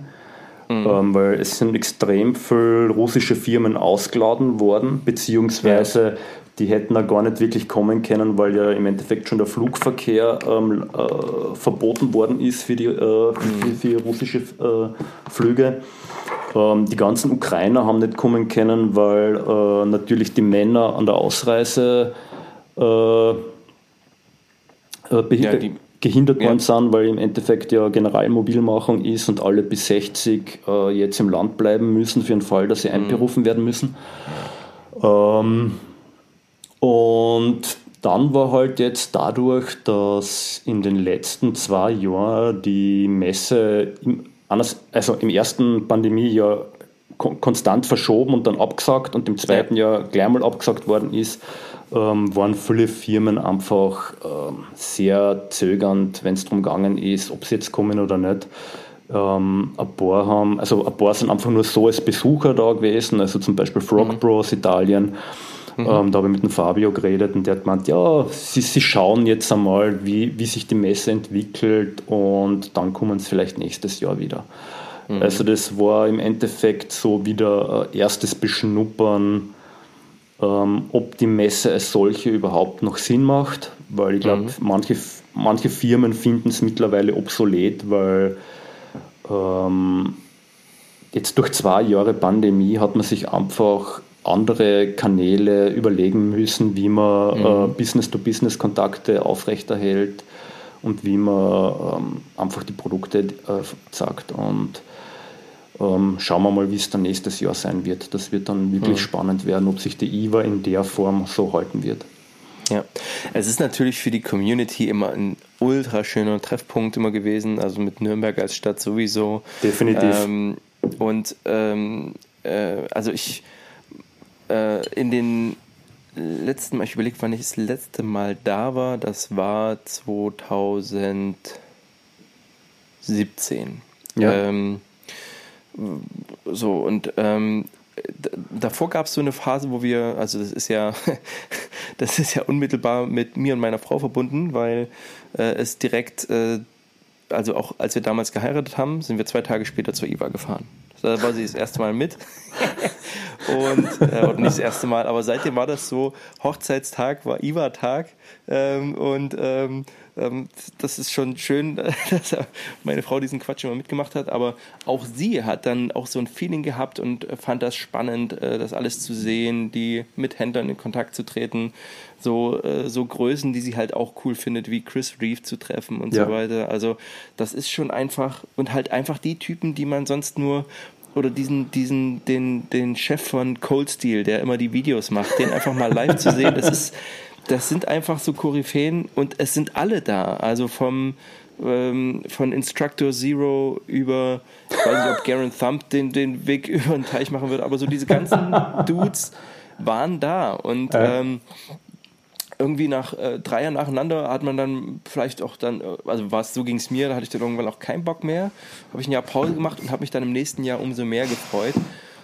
Mhm. Ähm, weil es sind extrem viele russische Firmen ausgeladen worden, beziehungsweise ja. die hätten da gar nicht wirklich kommen können, weil ja im Endeffekt schon der Flugverkehr ähm, äh, verboten worden ist für die, äh, mhm. für, für, russische äh, Flüge. Ähm, die ganzen Ukrainer haben nicht kommen können, weil äh, natürlich die Männer an der Ausreise äh, äh, ja, die, gehindert worden sind, weil im Endeffekt ja Generalmobilmachung ist und alle bis 60 äh, jetzt im Land bleiben müssen für den Fall, dass sie mhm. einberufen werden müssen. Ähm, und dann war halt jetzt dadurch, dass in den letzten zwei Jahren die Messe, im, also im ersten Pandemiejahr konstant verschoben und dann abgesagt und im zweiten Jahr gleich mal abgesagt worden ist, ähm, waren viele Firmen einfach ähm, sehr zögernd, wenn es darum gegangen ist, ob sie jetzt kommen oder nicht. Ähm, ein paar haben, also ein paar sind einfach nur so als Besucher da gewesen, also zum Beispiel Frog mhm. Bros Italien. Mhm. Ähm, da habe ich mit dem Fabio geredet und der hat gemeint, ja, sie, sie schauen jetzt einmal, wie, wie sich die Messe entwickelt und dann kommen sie vielleicht nächstes Jahr wieder. Mhm. Also das war im Endeffekt so wieder erstes Beschnuppern ob die Messe als solche überhaupt noch Sinn macht, weil ich glaube, mhm. manche, manche Firmen finden es mittlerweile obsolet, weil ähm, jetzt durch zwei Jahre Pandemie hat man sich einfach andere Kanäle überlegen müssen, wie man mhm. äh, Business-to-Business-Kontakte aufrechterhält und wie man ähm, einfach die Produkte äh, sagt. Und ähm, schauen wir mal, wie es dann nächstes Jahr sein wird. Das wird dann wirklich mhm. spannend werden, ob sich die IWA in der Form so halten wird. Ja, es ist natürlich für die Community immer ein ultra schöner Treffpunkt immer gewesen, also mit Nürnberg als Stadt sowieso. Definitiv. Ähm, und ähm, äh, also ich äh, in den letzten Mal, ich überlege, wann ich das letzte Mal da war, das war 2017. Ja. Ähm, so, und ähm, davor gab es so eine Phase, wo wir, also das ist ja, das ist ja unmittelbar mit mir und meiner Frau verbunden, weil äh, es direkt, äh, also auch als wir damals geheiratet haben, sind wir zwei Tage später zur IWA gefahren. Da war sie das erste Mal mit. und, äh, nicht das erste Mal, aber seitdem war das so, Hochzeitstag war IWA-Tag ähm, und ähm, das ist schon schön, dass meine Frau diesen Quatsch immer mitgemacht hat, aber auch sie hat dann auch so ein Feeling gehabt und fand das spannend, äh, das alles zu sehen, die mit Händlern in Kontakt zu treten, so, äh, so Größen, die sie halt auch cool findet, wie Chris Reeve zu treffen und ja. so weiter. Also das ist schon einfach und halt einfach die Typen, die man sonst nur oder diesen, diesen, den, den Chef von Cold Steel, der immer die Videos macht, den einfach mal live zu sehen, das ist, das sind einfach so Koryphäen und es sind alle da. Also vom ähm, von Instructor Zero über, ich weiß nicht, ob Garen Thump den, den Weg über den Teich machen wird, aber so diese ganzen Dudes waren da. Und ähm, irgendwie nach äh, drei Jahren nacheinander hat man dann vielleicht auch dann, äh, also was so ging es mir, da hatte ich dann irgendwann auch keinen Bock mehr, habe ich ein Jahr Pause gemacht und habe mich dann im nächsten Jahr umso mehr gefreut.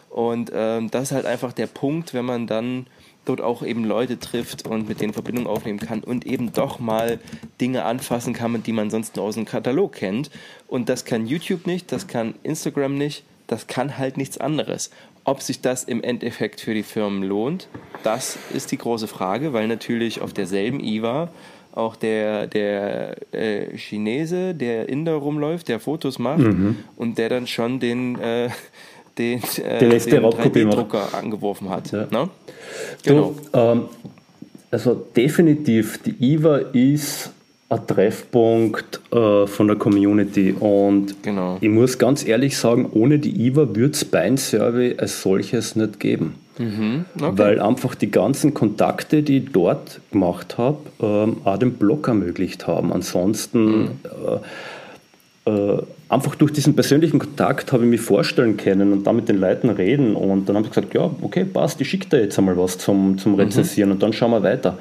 Und ähm, das ist halt einfach der Punkt, wenn man dann dort auch eben Leute trifft und mit denen Verbindung aufnehmen kann und eben doch mal Dinge anfassen kann, die man sonst nur aus dem Katalog kennt. Und das kann YouTube nicht, das kann Instagram nicht, das kann halt nichts anderes. Ob sich das im Endeffekt für die Firmen lohnt, das ist die große Frage, weil natürlich auf derselben IWA auch der, der äh, Chinese, der Inder rumläuft, der Fotos macht mhm. und der dann schon den, äh, den, äh, den 3D-Drucker angeworfen hat. Ja. Ne? Genau. Du, ähm, also definitiv, die IWA ist ein Treffpunkt äh, von der Community und genau. ich muss ganz ehrlich sagen, ohne die IWA würde es Bein Survey als solches nicht geben. Mhm, okay. Weil einfach die ganzen Kontakte, die ich dort gemacht habe, ähm, auch den Blog ermöglicht haben. Ansonsten mhm. äh, äh, einfach durch diesen persönlichen Kontakt habe ich mich vorstellen können und dann mit den Leuten reden und dann haben sie gesagt, ja, okay, passt, ich schicke dir jetzt einmal was zum, zum. Rezensieren mhm. und dann schauen wir weiter.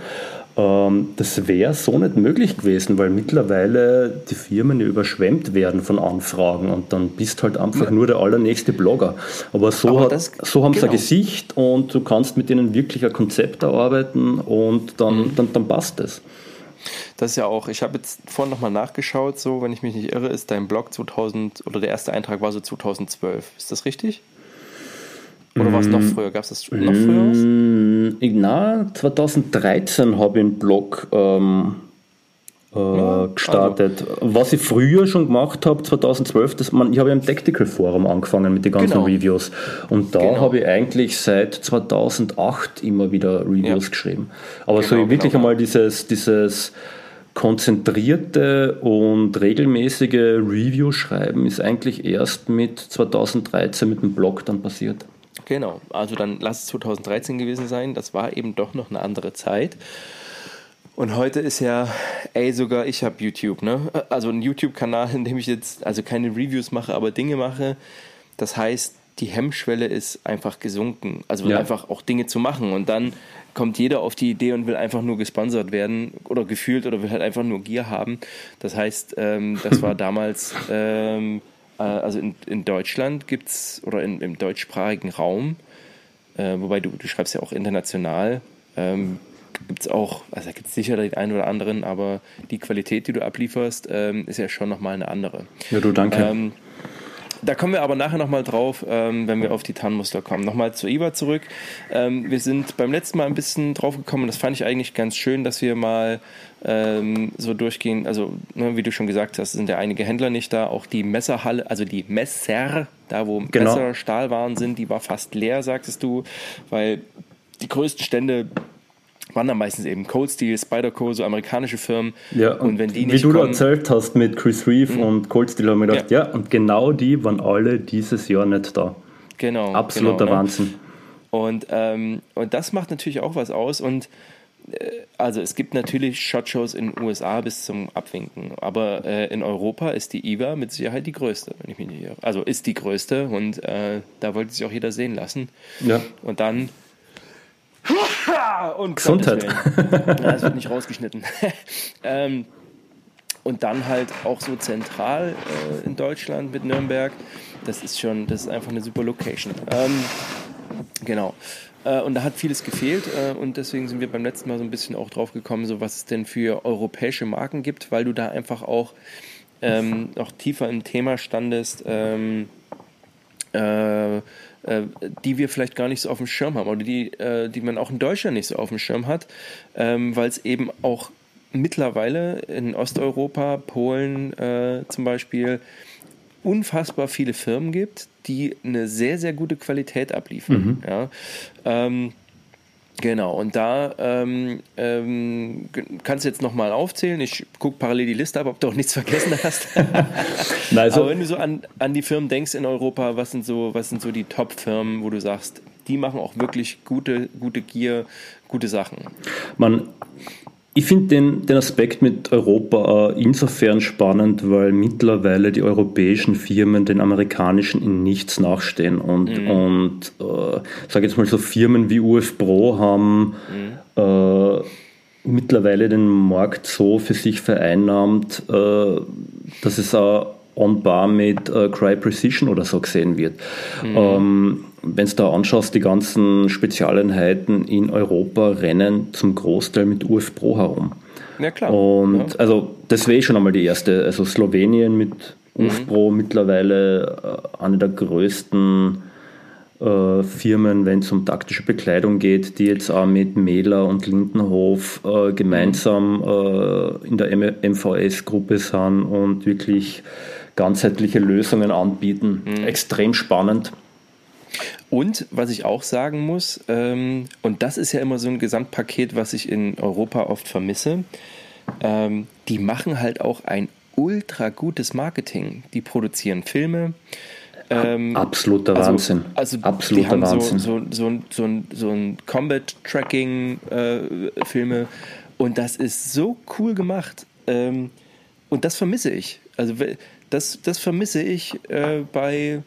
Ähm, das wäre so nicht möglich gewesen, weil mittlerweile die Firmen überschwemmt werden von Anfragen und dann bist halt einfach ja. nur der allernächste Blogger. Aber so, Aber das, hat, so haben genau. sie ein. Gesicht und du kannst mit ihnen wirklich ein Konzept erarbeiten und dann, mhm. dann, dann passt es. Das ist ja auch, ich habe jetzt vorhin nochmal nachgeschaut, so, wenn ich mich nicht irre, ist dein Blog 2000 oder der erste Eintrag war so 2012. Ist das richtig? Oder war es noch früher? Gab es das noch früher was? Mm, na, 2013 habe ich einen Blog ähm, äh, ja, gestartet. Also. Was ich früher schon gemacht habe, 2012, das, man, ich habe ja im Tactical Forum angefangen mit den ganzen genau. Reviews. Und da genau. habe ich eigentlich seit 2008 immer wieder Reviews ja. geschrieben. Aber genau, so wirklich genau. einmal dieses, dieses konzentrierte und regelmäßige Review schreiben ist eigentlich erst mit 2013 mit dem Blog dann passiert. Genau, also dann lass es 2013 gewesen sein. Das war eben doch noch eine andere Zeit. Und heute ist ja, ey, sogar ich habe YouTube, ne? Also ein YouTube-Kanal, in dem ich jetzt, also keine Reviews mache, aber Dinge mache. Das heißt, die Hemmschwelle ist einfach gesunken. Also ja. einfach auch Dinge zu machen. Und dann kommt jeder auf die Idee und will einfach nur gesponsert werden oder gefühlt oder will halt einfach nur Gier haben. Das heißt, ähm, das war damals ähm, äh, also in, in Deutschland gibt es, oder in, im deutschsprachigen Raum, äh, wobei du, du schreibst ja auch international, ähm, gibt es auch, also gibt es sicher den einen oder anderen, aber die Qualität, die du ablieferst, ähm, ist ja schon nochmal eine andere. Ja, du, danke. Ähm, da kommen wir aber nachher nochmal drauf, ähm, wenn wir auf die Tannenmuster kommen. Nochmal zu Eva zurück. Ähm, wir sind beim letzten Mal ein bisschen drauf gekommen, das fand ich eigentlich ganz schön, dass wir mal ähm, so durchgehen. Also, ne, wie du schon gesagt hast, sind ja einige Händler nicht da. Auch die Messerhalle, also die Messer, da wo genau. Messer, Stahlwaren sind, die war fast leer, sagtest du, weil die größten Stände waren dann meistens eben Cold Steel, Spyderco, so amerikanische Firmen. Ja, und, und wenn die nicht Wie du kommen, erzählt hast mit Chris Reeve mhm. und Cold Steel, haben wir gedacht, ja. ja. und genau die waren alle dieses Jahr nicht da. Genau. Absoluter genau, ne? Wahnsinn. Und, ähm, und das macht natürlich auch was aus. Und äh, also es gibt natürlich Shotshows in den USA bis zum Abwinken, aber äh, in Europa ist die IWA mit Sicherheit die größte, wenn ich mich nicht irre. Also ist die größte und äh, da wollte sich auch jeder sehen lassen. Ja. Und dann und Gesundheit. Es wird nicht rausgeschnitten. ähm, und dann halt auch so zentral äh, in Deutschland mit Nürnberg. Das ist schon, das ist einfach eine super Location. Ähm, genau. Äh, und da hat vieles gefehlt äh, und deswegen sind wir beim letzten Mal so ein bisschen auch drauf gekommen, so was es denn für europäische Marken gibt, weil du da einfach auch ähm, noch tiefer im Thema standest. Ähm, äh, äh, die wir vielleicht gar nicht so auf dem Schirm haben oder die, äh, die man auch in Deutschland nicht so auf dem Schirm hat, ähm, weil es eben auch mittlerweile in Osteuropa, Polen äh, zum Beispiel, unfassbar viele Firmen gibt, die eine sehr, sehr gute Qualität abliefern. Mhm. Ja? Ähm, Genau, und da ähm, ähm, kannst du jetzt nochmal aufzählen. Ich gucke parallel die Liste ab, ob du auch nichts vergessen hast. also, Aber wenn du so an, an die Firmen denkst in Europa, was sind so, was sind so die Top-Firmen, wo du sagst, die machen auch wirklich gute, gute Gear, gute Sachen? Man, ich finde den, den Aspekt mit Europa äh, insofern spannend, weil mittlerweile die europäischen Firmen den amerikanischen in nichts nachstehen. Und, mhm. und äh, sage jetzt mal so, Firmen wie UF Pro haben mhm. äh, mittlerweile den Markt so für sich vereinnahmt, äh, dass es auch on bar mit äh, Cry Precision oder so gesehen wird. Mhm. Ähm, Wenn du da anschaust, die ganzen Spezialeinheiten in Europa rennen zum Großteil mit UF Pro herum. Ja, klar. Und ja. also das wäre schon einmal die erste. Also Slowenien mit UF mhm. Pro mittlerweile äh, eine der größten äh, Firmen, wenn es um taktische Bekleidung geht, die jetzt auch mit Mähler und Lindenhof äh, gemeinsam äh, in der MVS-Gruppe sind und wirklich ganzheitliche Lösungen anbieten. Mhm. Extrem spannend. Und was ich auch sagen muss, ähm, und das ist ja immer so ein Gesamtpaket, was ich in Europa oft vermisse, ähm, die machen halt auch ein ultra gutes Marketing. Die produzieren Filme. Ähm, Absoluter also, Wahnsinn. Also Absoluter die haben Wahnsinn. So, so, so, so, ein, so ein Combat-Tracking-Filme äh, und das ist so cool gemacht. Ähm, und das vermisse ich. Also das, das vermisse ich äh, bei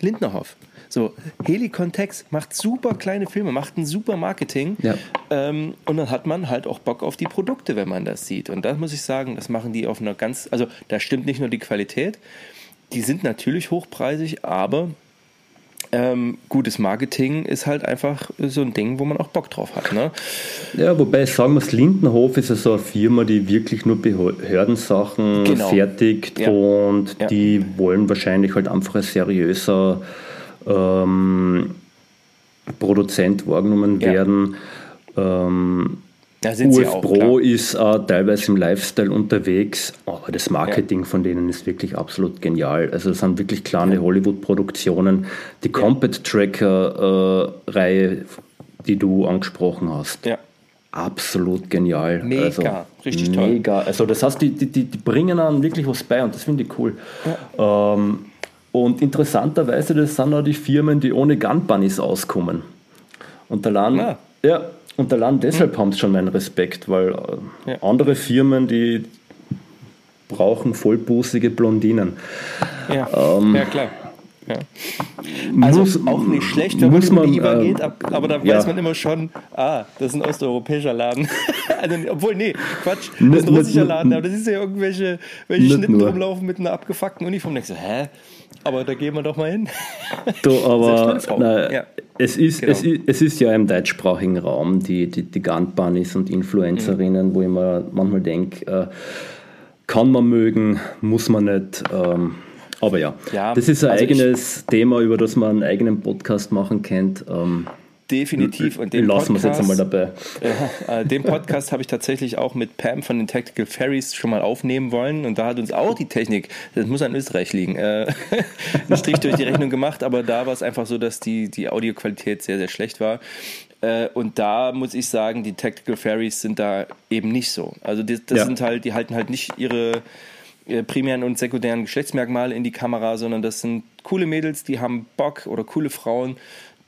Lindnerhoff. So, Helicontext macht super kleine Filme, macht ein super Marketing. Ja. Ähm, und dann hat man halt auch Bock auf die Produkte, wenn man das sieht. Und da muss ich sagen, das machen die auf einer ganz, also da stimmt nicht nur die Qualität, die sind natürlich hochpreisig, aber ähm, gutes Marketing ist halt einfach so ein Ding, wo man auch Bock drauf hat. Ne? Ja, wobei sagen wir, Lindenhof ist ja so eine Firma, die wirklich nur Behördensachen genau. fertigt ja. und ja. die wollen wahrscheinlich halt einfach ein seriöser ähm, Produzent wahrgenommen ja. werden. Ähm, UF auch, Pro klar. ist äh, teilweise im Lifestyle unterwegs, aber das Marketing ja. von denen ist wirklich absolut genial. Also es sind wirklich kleine Hollywood-Produktionen. Die ja. Combat Tracker-Reihe, äh, die du angesprochen hast. Ja. Absolut genial. Mega, also, richtig toll. Mega. Also das heißt, die, die, die bringen dann wirklich was bei und das finde ich cool. Ja. Ähm, und interessanterweise, das sind auch die Firmen, die ohne Gun Bunnies auskommen. Und der Land, ah. ja, und allein deshalb mhm. haben sie schon meinen Respekt, weil äh, ja. andere Firmen, die brauchen vollbusige Blondinen. Ja, ähm, ja klar. Ja. Also muss, auch nicht schlecht, wenn man über äh, geht, aber da weiß man immer schon, ah, das ist ein osteuropäischer Laden. also, obwohl, nee, Quatsch, das ist ein russischer Laden, aber das ist ja irgendwelche welche Schnitten nur. rumlaufen mit einer abgefuckten Uniform. Und ich so, hä? Aber da gehen wir doch mal hin. Du, aber na, ja. Es, ist, genau. es, ist, es ist ja im deutschsprachigen Raum die, die, die Gun-Bunnies und Influencerinnen, mhm. wo ich mir manchmal denke, äh, kann man mögen, muss man nicht. Ähm, aber ja, ja, das ist ein also eigenes Thema, über das man einen eigenen Podcast machen kennt. Ähm, Definitiv. Und den Lassen wir es jetzt einmal dabei. Ja, äh, den Podcast habe ich tatsächlich auch mit Pam von den Tactical Fairies schon mal aufnehmen wollen. Und da hat uns auch die Technik, das muss an Österreich liegen, äh, einen Strich durch die Rechnung gemacht. Aber da war es einfach so, dass die, die Audioqualität sehr, sehr schlecht war. Äh, und da muss ich sagen, die Tactical Fairies sind da eben nicht so. Also das, das ja. sind halt, die halten halt nicht ihre primären und sekundären Geschlechtsmerkmale in die Kamera, sondern das sind coole Mädels, die haben Bock oder coole Frauen,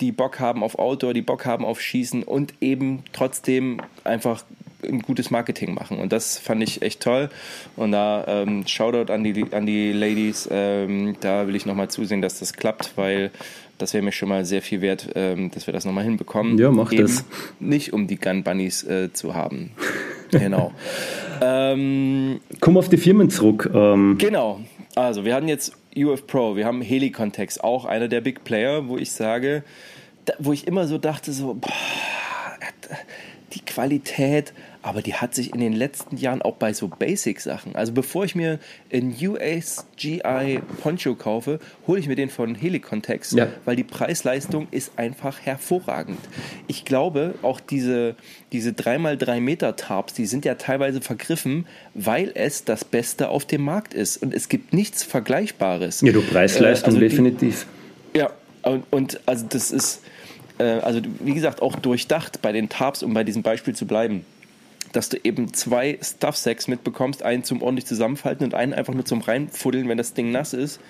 die Bock haben auf Outdoor, die Bock haben auf Schießen und eben trotzdem einfach ein gutes Marketing machen. Und das fand ich echt toll. Und da ähm, Shoutout an die, an die Ladies. Ähm, da will ich nochmal zusehen, dass das klappt, weil das wäre mir schon mal sehr viel wert, ähm, dass wir das nochmal hinbekommen. Ja, mach Eben das. Nicht um die Gun Bunnies äh, zu haben. genau. ähm, Komm auf die Firmen zurück. Ähm. Genau. Also, wir hatten jetzt UF Pro, wir haben Helicontext, auch einer der Big Player, wo ich sage, wo ich immer so dachte, so, boah, die Qualität, aber die hat sich in den letzten Jahren auch bei so Basic-Sachen. Also bevor ich mir einen USGI Poncho kaufe, hole ich mir den von Helicontext, ja. weil die Preis-Leistung ist einfach hervorragend. Ich glaube, auch diese, diese 3x3 Meter Tarps, die sind ja teilweise vergriffen, weil es das Beste auf dem Markt ist. Und es gibt nichts Vergleichbares. Ja, du Preis-Leistung äh, also definitiv. Die, ja, und, und also das ist äh, also wie gesagt, auch durchdacht bei den Tarps, um bei diesem Beispiel zu bleiben dass du eben zwei Stuff-Sacks mitbekommst, einen zum ordentlich zusammenfalten und einen einfach nur zum reinfuddeln, wenn das Ding nass ist.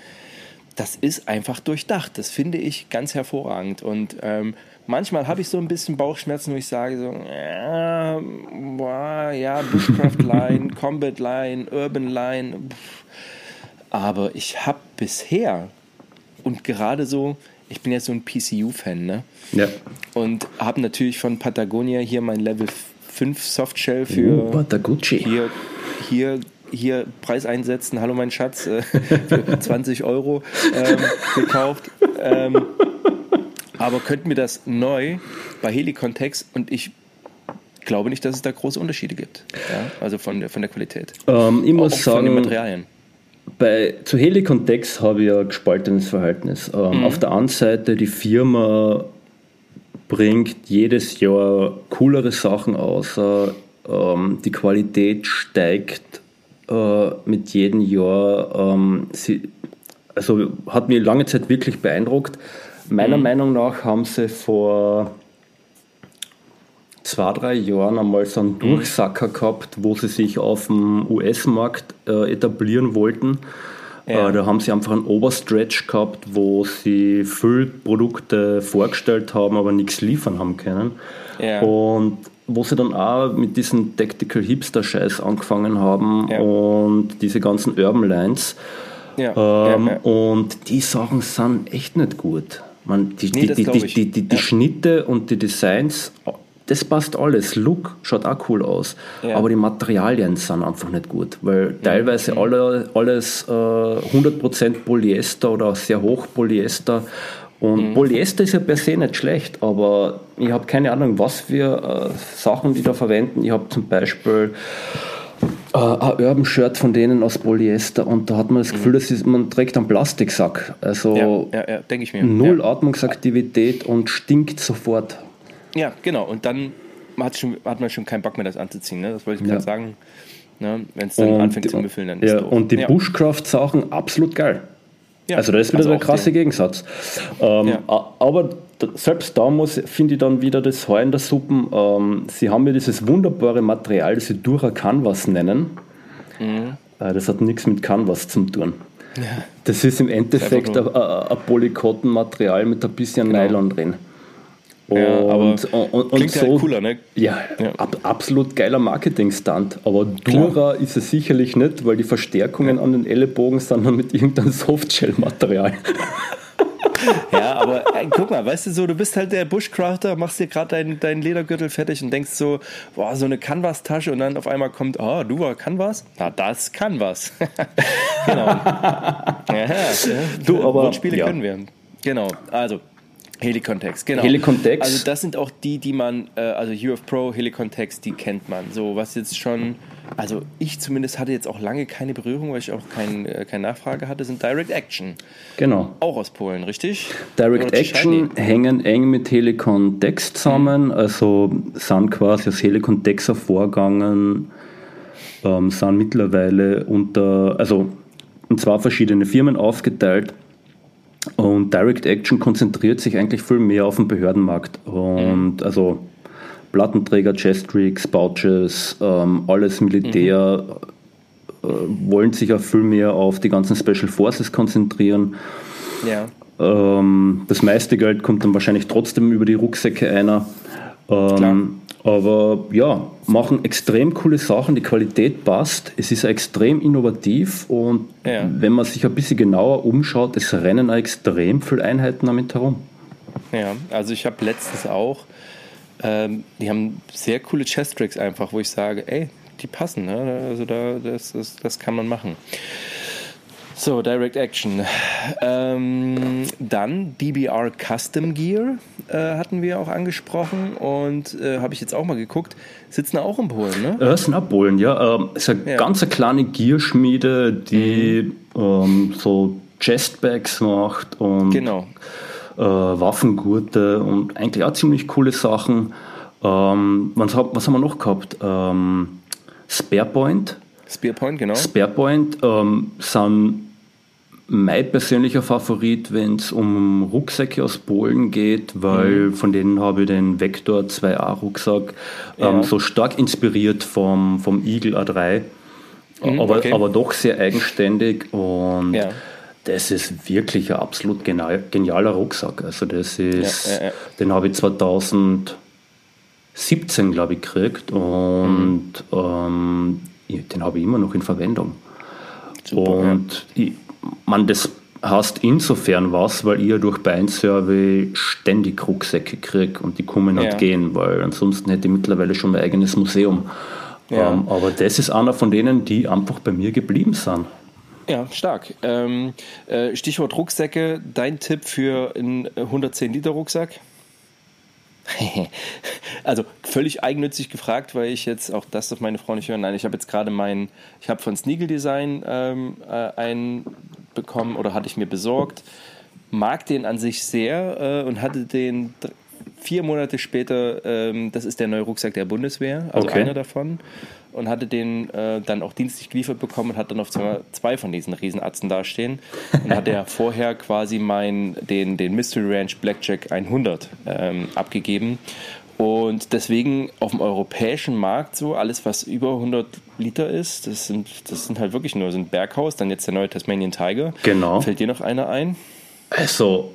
Das ist einfach durchdacht. Das finde ich ganz hervorragend. Und ähm, manchmal habe ich so ein bisschen Bauchschmerzen, wo ich sage so, ja, boah, ja Bushcraft Line, Combat Line, Urban Line. Pff. Aber ich habe bisher und gerade so, ich bin ja so ein PCU-Fan, ne? Ja. Und habe natürlich von Patagonia hier mein Level 5 Softshell für uh, hier, hier hier Preis einsetzen, hallo mein Schatz, äh, für 20 Euro ähm, gekauft. Ähm, aber könnten wir das neu bei Helikontext und ich glaube nicht, dass es da große Unterschiede gibt. Ja? Also von der, von der Qualität. Ähm, ich muss auch sagen, von den Materialien. Bei, zu Helikontext habe ich ein gespaltenes Verhältnis. Ähm, mhm. Auf der einen Seite, die Firma bringt jedes Jahr coolere Sachen aus. Äh, ähm, die Qualität steigt äh, mit jedem Jahr. Ähm, sie, also hat mich lange Zeit wirklich beeindruckt. Meiner mhm. Meinung nach haben sie vor zwei, drei Jahren einmal so einen mhm. Durchsacker gehabt, wo sie sich auf dem US-Markt äh, etablieren wollten. Ja. Äh, da haben sie einfach einen Oberstretch gehabt, wo sie Füllprodukte vorgestellt haben, aber nichts liefern haben können. Ja. Und wo sie dann auch mit diesem Tactical Hipster-Scheiß angefangen haben ja. und diese ganzen Urban Lines. Ja. Ähm, und die Sachen sind echt nicht gut. Man, die, nee, die, die, die, die Schnitte und die Designs das passt alles. Look schaut auch cool aus. Ja. Aber die Materialien sind einfach nicht gut, weil teilweise mhm. alle, alles äh, 100% Polyester oder sehr hoch Polyester. Und mhm. Polyester ist ja per se nicht schlecht, aber ich habe keine Ahnung, was für äh, Sachen die da verwenden. Ich habe zum Beispiel äh, ein Urban-Shirt von denen aus Polyester und da hat man das Gefühl, mhm. ist, man trägt einen Plastiksack. Also ja, ja, ja, ich mir. null Atmungsaktivität und stinkt sofort. Ja, genau. Und dann hat, schon, hat man schon keinen Bock mehr, das anzuziehen. Ne? Das wollte ich ja. gerade sagen. Ne? Wenn es dann und, anfängt zu müffeln, dann ist ja, doof. Und die ja. Bushcraft-Sachen absolut geil. Ja, also das ist wieder also der krasse den. Gegensatz. Ähm, ja. Aber selbst da muss, finde ich dann wieder das Heu in der Suppen. Ähm, sie haben ja dieses wunderbare Material, das sie Dura Canvas nennen. Mhm. Äh, das hat nichts mit Canvas zu tun. Ja. Das ist im Endeffekt ein, ein Polykottenmaterial mit ein bisschen genau. Nylon drin. Und, ja, und, und, und so, halt cooler, ne? Ja, ja. Ab, absolut geiler Marketing-Stunt. Aber Dura ist es sicherlich nicht, weil die Verstärkungen ja. an den Ellenbogen sind dann mit irgendeinem Softshell-Material. Ja, aber äh, guck mal, weißt du so, du bist halt der Bushcrafter, machst dir gerade deinen dein Ledergürtel fertig und denkst so, boah, so eine Canvas-Tasche und dann auf einmal kommt, oh, du war Canvas? Na, das kann was. genau. ja, du, aber Spiele ja. können wir. Genau, also Helikontext, genau. Helikontext. Also das sind auch die, die man, äh, also UF Pro, Helikontext, die kennt man. So, was jetzt schon, also ich zumindest hatte jetzt auch lange keine Berührung, weil ich auch kein, äh, keine Nachfrage hatte, sind Direct Action. Genau. Auch aus Polen, richtig? Direct Action hängen eng mit Helikontext zusammen, mhm. also sind quasi aus Helikontext hervorgegangen, ähm, sind mittlerweile unter, also in zwei verschiedene Firmen aufgeteilt und Direct Action konzentriert sich eigentlich viel mehr auf den Behördenmarkt. Und mhm. also Plattenträger, Chestrigs, Pouches, ähm, alles Militär mhm. äh, wollen sich auch viel mehr auf die ganzen Special Forces konzentrieren. Ja. Ähm, das meiste Geld kommt dann wahrscheinlich trotzdem über die Rucksäcke einer. Ähm, aber ja, machen extrem coole Sachen, die Qualität passt, es ist extrem innovativ und ja. wenn man sich ein bisschen genauer umschaut, es rennen extrem viele Einheiten damit herum. Ja, also ich habe letztens auch, ähm, die haben sehr coole Chest-Tricks einfach, wo ich sage, ey, die passen, ne? also da, das, das, das kann man machen. So, Direct Action. Ähm, dann DBR Custom Gear äh, hatten wir auch angesprochen und äh, habe ich jetzt auch mal geguckt. Sitzen auch in Polen, ne? Ja, sind auch Polen, ja. Ähm, ist eine ja. ganz eine kleine Gearschmiede, die mhm. ähm, so Chestbags macht und genau. äh, Waffengurte und eigentlich auch ziemlich coole Sachen. Ähm, was, was, haben wir noch gehabt? Ähm, Sparepoint. Spearpoint, genau. Sparepoint ähm, sind mein persönlicher Favorit, wenn es um Rucksäcke aus Polen geht, weil mhm. von denen habe ich den Vector 2A Rucksack ja. ähm, so stark inspiriert vom, vom Eagle A3, mhm, aber, okay. aber doch sehr eigenständig und ja. das ist wirklich ein absolut genial, genialer Rucksack. Also das ist, ja, den habe ich 2017 glaube ich gekriegt und mhm. ähm, den habe ich immer noch in Verwendung. Super, und ich, man das hast insofern was, weil ihr durch Beinsurvey ständig Rucksäcke kriegt und die kommen nicht ja. gehen, weil ansonsten hätte ich mittlerweile schon mein eigenes Museum. Ja. Ähm, aber das ist einer von denen, die einfach bei mir geblieben sind. Ja, stark. Ähm, äh, Stichwort Rucksäcke. Dein Tipp für einen 110 Liter Rucksack? also völlig eigennützig gefragt, weil ich jetzt auch das darf meine Frau nicht hören. Nein, ich habe jetzt gerade meinen, ich habe von Sneagle Design ähm, äh, einen bekommen oder hatte ich mir besorgt. Mag den an sich sehr äh, und hatte den vier Monate später, ähm, das ist der neue Rucksack der Bundeswehr, also okay. einer davon und hatte den äh, dann auch dienstlich geliefert bekommen und hat dann auf zwei, zwei von diesen Riesenatzen dastehen. Und hat er vorher quasi mein, den, den Mystery Ranch Blackjack 100 ähm, abgegeben. Und deswegen auf dem europäischen Markt so, alles was über 100 Liter ist, das sind, das sind halt wirklich nur so ein Berghaus, dann jetzt der neue Tasmanian Tiger. Genau. Fällt dir noch einer ein? Also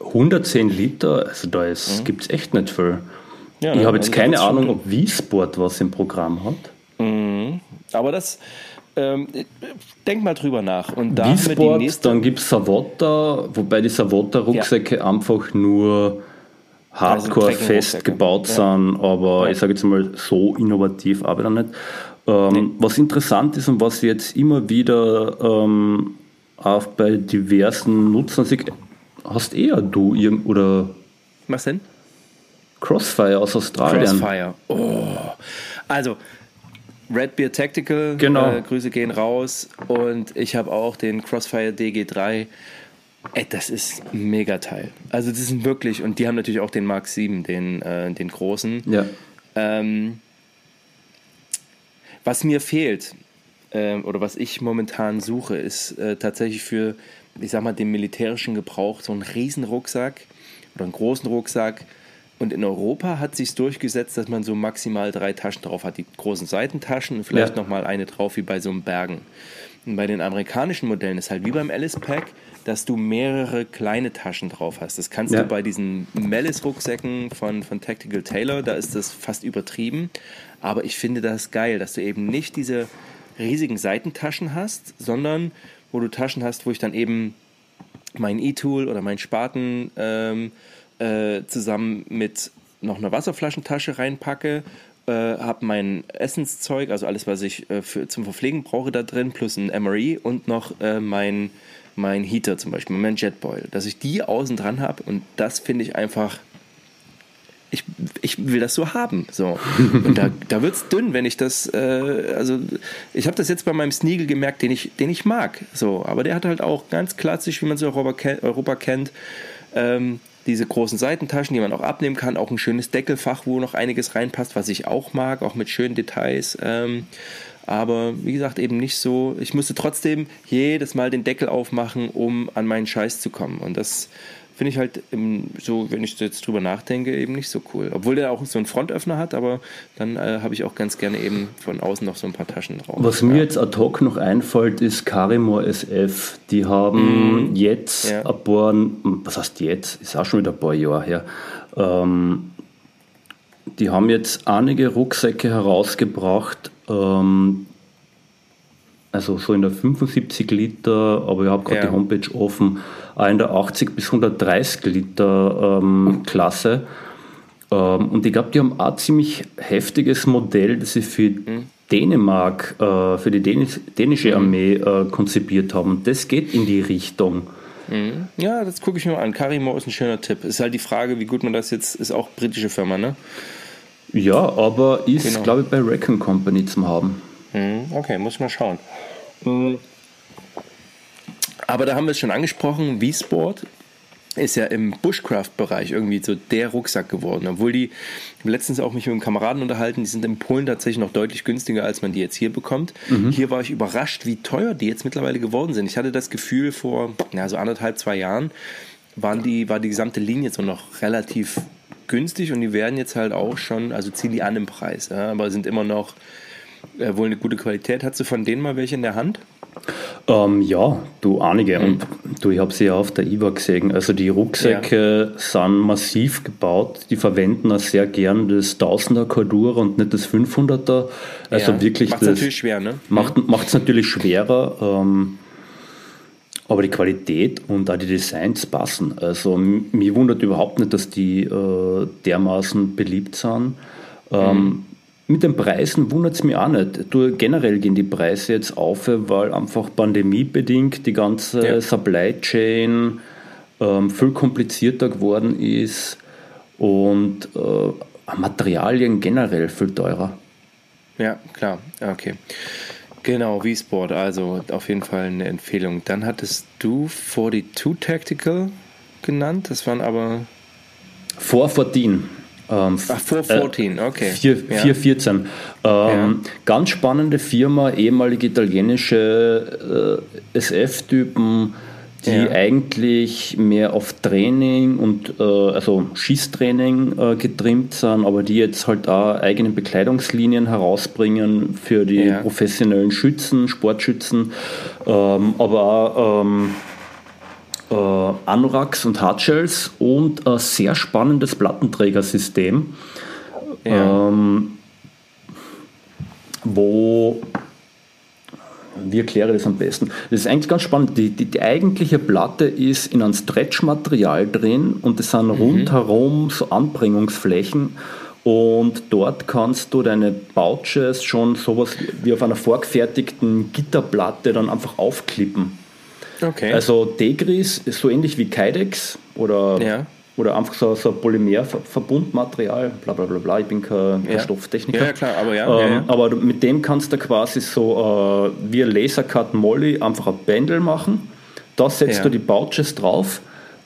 110 Liter, also da mhm. gibt es echt nicht viel. Ja, ich habe jetzt also keine Ahnung, ob V-Sport was im Programm hat. Mhm. Aber das, ähm, denk mal drüber nach. Und da Wiesport, nächste... dann gibt es Savotta, wobei die Savotta-Rucksäcke ja. einfach nur hardcore also fest gebaut ja. sind, aber ja. ich sage jetzt mal so innovativ aber dann nicht. Ähm, nee. Was interessant ist und was jetzt immer wieder ähm, auch bei diversen Nutzern sieht, hast eher du irgend oder was denn? Crossfire aus Australien. Crossfire. Oh. Also Red Beer Tactical, genau. Äh, Grüße gehen raus. Und ich habe auch den Crossfire DG3. Ey, das ist ein Megateil. Also das sind wirklich, und die haben natürlich auch den Mark 7, den, äh, den großen. Ja. Ähm, was mir fehlt, äh, oder was ich momentan suche, ist äh, tatsächlich für, ich sag mal, den militärischen Gebrauch so einen riesen Rucksack oder einen großen Rucksack, und in Europa hat sich durchgesetzt, dass man so maximal drei Taschen drauf hat. Die großen Seitentaschen und vielleicht ja. nochmal eine drauf wie bei so einem Bergen. Und bei den amerikanischen Modellen ist halt wie beim Alice Pack, dass du mehrere kleine Taschen drauf hast. Das kannst ja. du bei diesen Mellis-Rucksäcken von, von Tactical Taylor, da ist das fast übertrieben. Aber ich finde das geil, dass du eben nicht diese riesigen Seitentaschen hast, sondern wo du Taschen hast, wo ich dann eben mein E-Tool oder mein Spaten ähm, äh, zusammen mit noch einer Wasserflaschentasche reinpacke, äh, habe mein Essenszeug, also alles, was ich äh, für, zum Verpflegen brauche, da drin, plus ein MRE und noch äh, mein, mein Heater zum Beispiel, mein Jetboil, dass ich die außen dran habe und das finde ich einfach ich, ich will das so haben. So. Und da, da wird es dünn, wenn ich das, äh, also ich habe das jetzt bei meinem Sneagle gemerkt, den ich, den ich mag. So, aber der hat halt auch ganz klassisch, wie man es in Europa, Europa kennt, ähm, diese großen Seitentaschen, die man auch abnehmen kann, auch ein schönes Deckelfach, wo noch einiges reinpasst, was ich auch mag, auch mit schönen Details. Ähm, aber wie gesagt, eben nicht so. Ich musste trotzdem jedes Mal den Deckel aufmachen, um an meinen Scheiß zu kommen. Und das finde ich halt so, wenn ich jetzt drüber nachdenke, eben nicht so cool. Obwohl der auch so einen Frontöffner hat, aber dann äh, habe ich auch ganz gerne eben von außen noch so ein paar Taschen drauf. Was mir jetzt ad hoc noch einfällt, ist Carimor SF. Die haben mm. jetzt ja. ein paar, was heißt jetzt, ist auch schon wieder ein paar Jahre her, ähm, die haben jetzt einige Rucksäcke herausgebracht, ähm, also so in der 75 Liter, aber ich habe gerade ja. die Homepage offen, in der 80 bis 130 Liter ähm, Klasse. Ähm, und ich glaube, die haben auch ein ziemlich heftiges Modell, das sie für mhm. Dänemark, äh, für die Dänisch, dänische mhm. Armee äh, konzipiert haben. Und das geht in die Richtung. Mhm. Ja, das gucke ich mir mal an. Karimo ist ein schöner Tipp. Ist halt die Frage, wie gut man das jetzt, ist auch britische Firma, ne? Ja, aber ist, genau. glaube ich, bei Recon Company zum haben. Mhm. Okay, muss ich mal schauen. Aber da haben wir es schon angesprochen, V-Sport ist ja im Bushcraft-Bereich irgendwie so der Rucksack geworden. Obwohl die letztens auch mich mit einem Kameraden unterhalten, die sind in Polen tatsächlich noch deutlich günstiger, als man die jetzt hier bekommt. Mhm. Hier war ich überrascht, wie teuer die jetzt mittlerweile geworden sind. Ich hatte das Gefühl, vor ja, so anderthalb, zwei Jahren waren die, war die gesamte Linie so noch relativ günstig und die werden jetzt halt auch schon, also ziehen die an im Preis, ja, aber sind immer noch äh, wohl eine gute Qualität. Hast du von denen mal welche in der Hand? Ähm, ja, du einige. Mhm. Und du, ich habe sie ja auf der IWA gesehen. Also die Rucksäcke ja. sind massiv gebaut. Die verwenden auch sehr gern das 1000er Cordura und nicht das 500er. Also ja. wirklich Macht's das. natürlich schwer, ne? Macht es natürlich schwerer. Ähm, aber die Qualität und auch die Designs passen. Also mich wundert überhaupt nicht, dass die äh, dermaßen beliebt sind. Ähm, mhm mit den Preisen wundert es mich auch nicht. Du, generell gehen die Preise jetzt auf, weil einfach pandemiebedingt die ganze ja. Supply Chain ähm, viel komplizierter geworden ist und äh, Materialien generell viel teurer. Ja, klar. Okay. Genau, V-Sport, also auf jeden Fall eine Empfehlung. Dann hattest du 42 Tactical genannt, das waren aber. 414. Ähm, Ach, 414, äh, okay. 4, ja. 414. Ähm, ja. Ganz spannende Firma, ehemalige italienische äh, SF-Typen, die ja. eigentlich mehr auf Training und äh, also Schießtraining äh, getrimmt sind, aber die jetzt halt auch eigene Bekleidungslinien herausbringen für die professionellen Schützen, Sportschützen, ähm, aber auch ähm, äh, Anoraks und Hardshells und ein sehr spannendes Plattenträgersystem, ja. ähm, wo wie erkläre ich das am besten? Das ist eigentlich ganz spannend. Die, die, die eigentliche Platte ist in einem Stretchmaterial drin und es sind mhm. rundherum so Anbringungsflächen. Und dort kannst du deine Pouches schon sowas wie auf einer vorgefertigten Gitterplatte dann einfach aufklippen. Okay. Also Degris ist so ähnlich wie Kydex oder ja oder einfach so, so Polymerverbundmaterial, bla bla bla bla, ich bin kein, kein ja. Stofftechniker. Ja, klar, aber ja, ähm, Aber mit dem kannst du quasi so äh, wie ein Lasercut Molly einfach ein Bändel machen. Da setzt du die Pouches drauf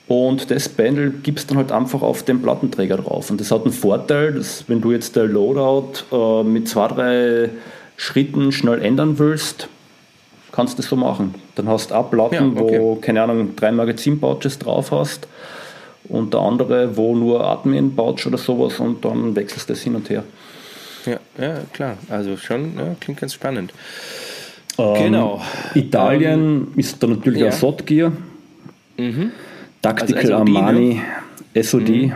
und das Bändel gibst dann halt einfach auf den Plattenträger drauf. Und das hat einen Vorteil, dass wenn du jetzt der Loadout äh, mit zwei, drei Schritten schnell ändern willst, kannst du das so machen. Dann hast du auch Platten, okay. wo, keine Ahnung, drei Magazin-Pouches drauf hast und der andere, wo nur Admin pouch oder sowas und dann wechselst du das hin und her. Ja, ja klar. Also schon, ja, klingt ganz spannend. Ähm, genau. Italien ähm, ist da natürlich ja. auch Sotgear. Mhm. Tactical also Armani, SOD. Mhm.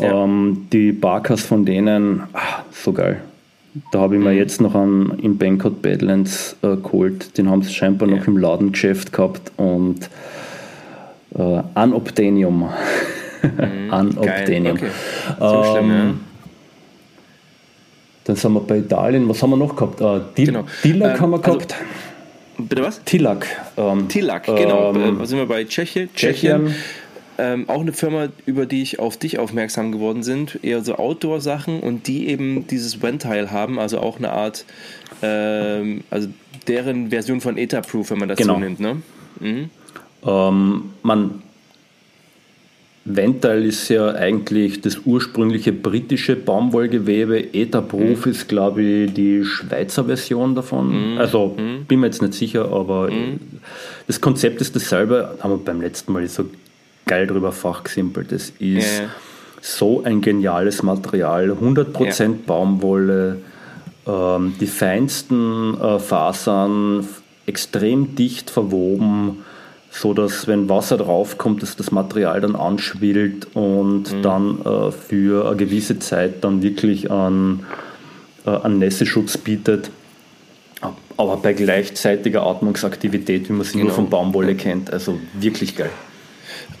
Ja. Ähm, die Barkas von denen, ach, so geil. Da habe ich mir mhm. jetzt noch einen in Bangkok Badlands äh, geholt. Den haben sie scheinbar ja. noch im Ladengeschäft gehabt und Uh, Unobtainium. Mhm, Unobtainium. Okay. So schlimm, ja. Ähm, dann sind wir bei Italien. Was haben wir noch gehabt? Uh, Dil genau. Tilak ähm, haben wir also gehabt. Also, bitte was? Tilak. Ähm, Tilak, genau. Ähm, was sind wir bei Tschechien? Tschechien. Tschechien. Ähm, auch eine Firma, über die ich auf dich aufmerksam geworden sind, eher so Outdoor-Sachen und die eben dieses Ventile haben, also auch eine Art, ähm, also deren Version von ETA-Proof, wenn man das genau. so nimmt, ne? Mhm. Ähm, man, Vental ist ja eigentlich das ursprüngliche britische Baumwollgewebe. Etaproof mhm. ist, glaube ich, die Schweizer Version davon. Mhm. Also mhm. bin mir jetzt nicht sicher, aber mhm. das Konzept ist dasselbe. Haben wir beim letzten Mal so geil drüber fachgesimpelt. Das ist ja, ja. so ein geniales Material. 100% ja. Baumwolle, ähm, die feinsten äh, Fasern, extrem dicht verwoben so dass wenn Wasser draufkommt, dass das Material dann anschwillt und mhm. dann äh, für eine gewisse Zeit dann wirklich an, äh, an Nässeschutz bietet. Aber bei gleichzeitiger Atmungsaktivität, wie man sie genau. nur von Baumwolle kennt. Also wirklich geil.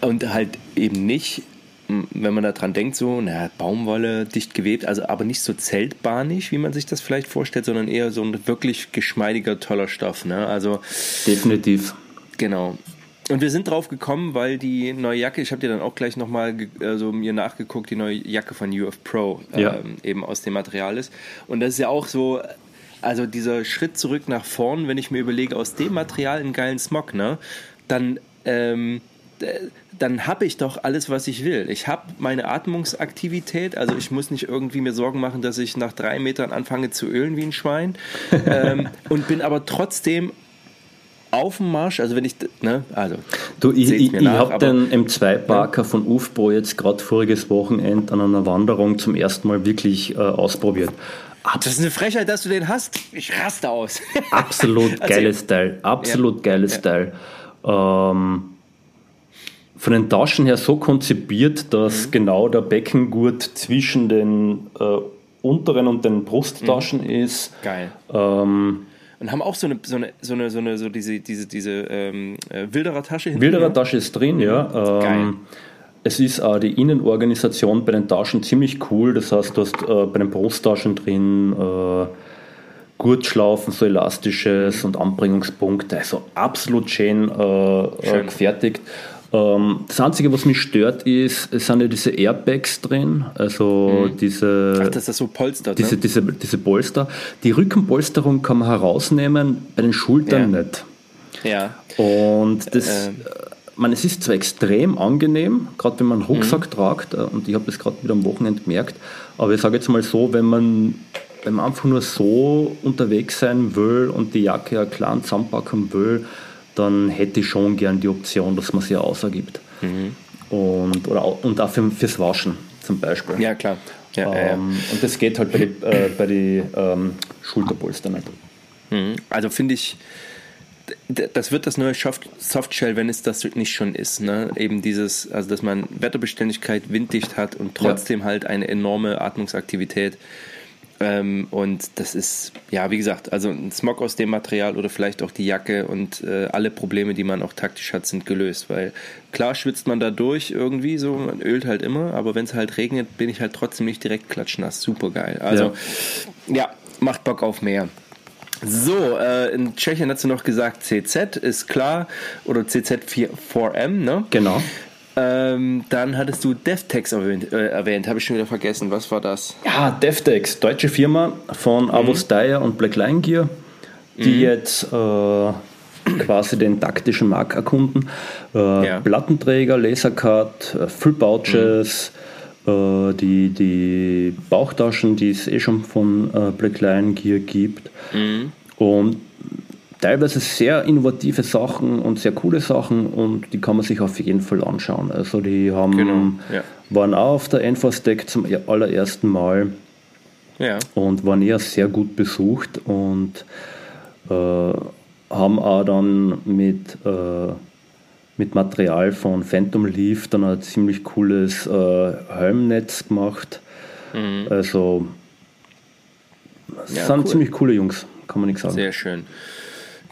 Und halt eben nicht, wenn man daran denkt, so, naja, Baumwolle, dicht gewebt, also aber nicht so zeltbahnig, wie man sich das vielleicht vorstellt, sondern eher so ein wirklich geschmeidiger, toller Stoff. Ne? Also, Definitiv. Genau. Und wir sind drauf gekommen, weil die neue Jacke, ich habe dir dann auch gleich nochmal also mir nachgeguckt, die neue Jacke von UF Pro ja. ähm, eben aus dem Material ist. Und das ist ja auch so, also dieser Schritt zurück nach vorn, wenn ich mir überlege, aus dem Material einen geilen Smog, ne, dann, ähm, dann habe ich doch alles, was ich will. Ich habe meine Atmungsaktivität, also ich muss nicht irgendwie mir Sorgen machen, dass ich nach drei Metern anfange zu ölen wie ein Schwein ähm, und bin aber trotzdem auf dem Marsch, also wenn ich, ne, also. Du, ich, ich, ich habe den M2-Parker ja. von UFPRO jetzt gerade voriges Wochenende an einer Wanderung zum ersten Mal wirklich äh, ausprobiert. Ab das ist eine Frechheit, dass du den hast. Ich raste aus. Absolut geiles Teil. Absolut ja. geiles ja. Teil. Ähm, von den Taschen her so konzipiert, dass mhm. genau der Beckengurt zwischen den äh, unteren und den Brusttaschen mhm. ist. Geil. Ähm, und haben auch so eine, so eine, so eine, so eine, so diese, diese, diese ähm, äh, Wilderer-Tasche hinten. Wilderer-Tasche ist drin, ja. Ähm, es ist auch die Innenorganisation bei den Taschen ziemlich cool. Das heißt, du hast äh, bei den Brusttaschen drin äh, Gurtschlaufen, so elastisches und Anbringungspunkte. Also absolut schön, äh, schön. gefertigt. Ähm, das Einzige, was mich stört, ist, es sind ja diese Airbags drin, also mhm. diese. Ach, das ist so Polster, diese, ne? diese, diese Polster. Die Rückenpolsterung kann man herausnehmen, bei den Schultern ja. nicht. Ja. Und das. Äh. Man, es ist zwar extrem angenehm, gerade wenn man einen Rucksack mhm. tragt, äh, und ich habe das gerade wieder am Wochenende gemerkt, aber ich sage jetzt mal so, wenn man, wenn man einfach nur so unterwegs sein will und die Jacke ja klar zusammenpacken will, dann hätte ich schon gern die Option, dass man sie ausergibt. Mhm. Und, oder, und auch für, fürs Waschen zum Beispiel. Ja, klar. Ja, ähm, ja. Und das geht halt bei den äh, bei die, ähm, Schulterpolster nicht. Mhm. Also finde ich, das wird das neue Softshell, wenn es das nicht schon ist. Ne? Eben dieses, also dass man Wetterbeständigkeit, winddicht hat und trotzdem ja. halt eine enorme Atmungsaktivität. Ähm, und das ist, ja, wie gesagt, also ein Smog aus dem Material oder vielleicht auch die Jacke und äh, alle Probleme, die man auch taktisch hat, sind gelöst. Weil klar schwitzt man da durch irgendwie, so, man ölt halt immer, aber wenn es halt regnet, bin ich halt trotzdem nicht direkt klatschnass. Super geil. Also, ja, ja macht Bock auf mehr. So, äh, in Tschechien hast du noch gesagt, CZ ist klar, oder CZ4M, ne? Genau. Ähm, dann hattest du Devtex erwähnt, äh, erwähnt. habe ich schon wieder vergessen. Was war das? Ja, Devtex, deutsche Firma von mhm. Avos Dyer und Black Line Gear, die mhm. jetzt äh, quasi den taktischen Markt erkunden. Äh, ja. Plattenträger, Lasercut, äh, Full Pouches, mhm. die, die Bauchtaschen, die es eh schon von äh, Black Line Gear gibt. Mhm. Und teilweise sehr innovative Sachen und sehr coole Sachen und die kann man sich auf jeden Fall anschauen. Also die haben, genau, ja. waren auch auf der Enforce-Deck zum allerersten Mal ja. und waren eher sehr gut besucht und äh, haben auch dann mit, äh, mit Material von Phantom Leaf dann ein ziemlich cooles äh, Helmnetz gemacht. Mhm. Also ja, sind cool. ziemlich coole Jungs, kann man nicht sagen. Sehr schön.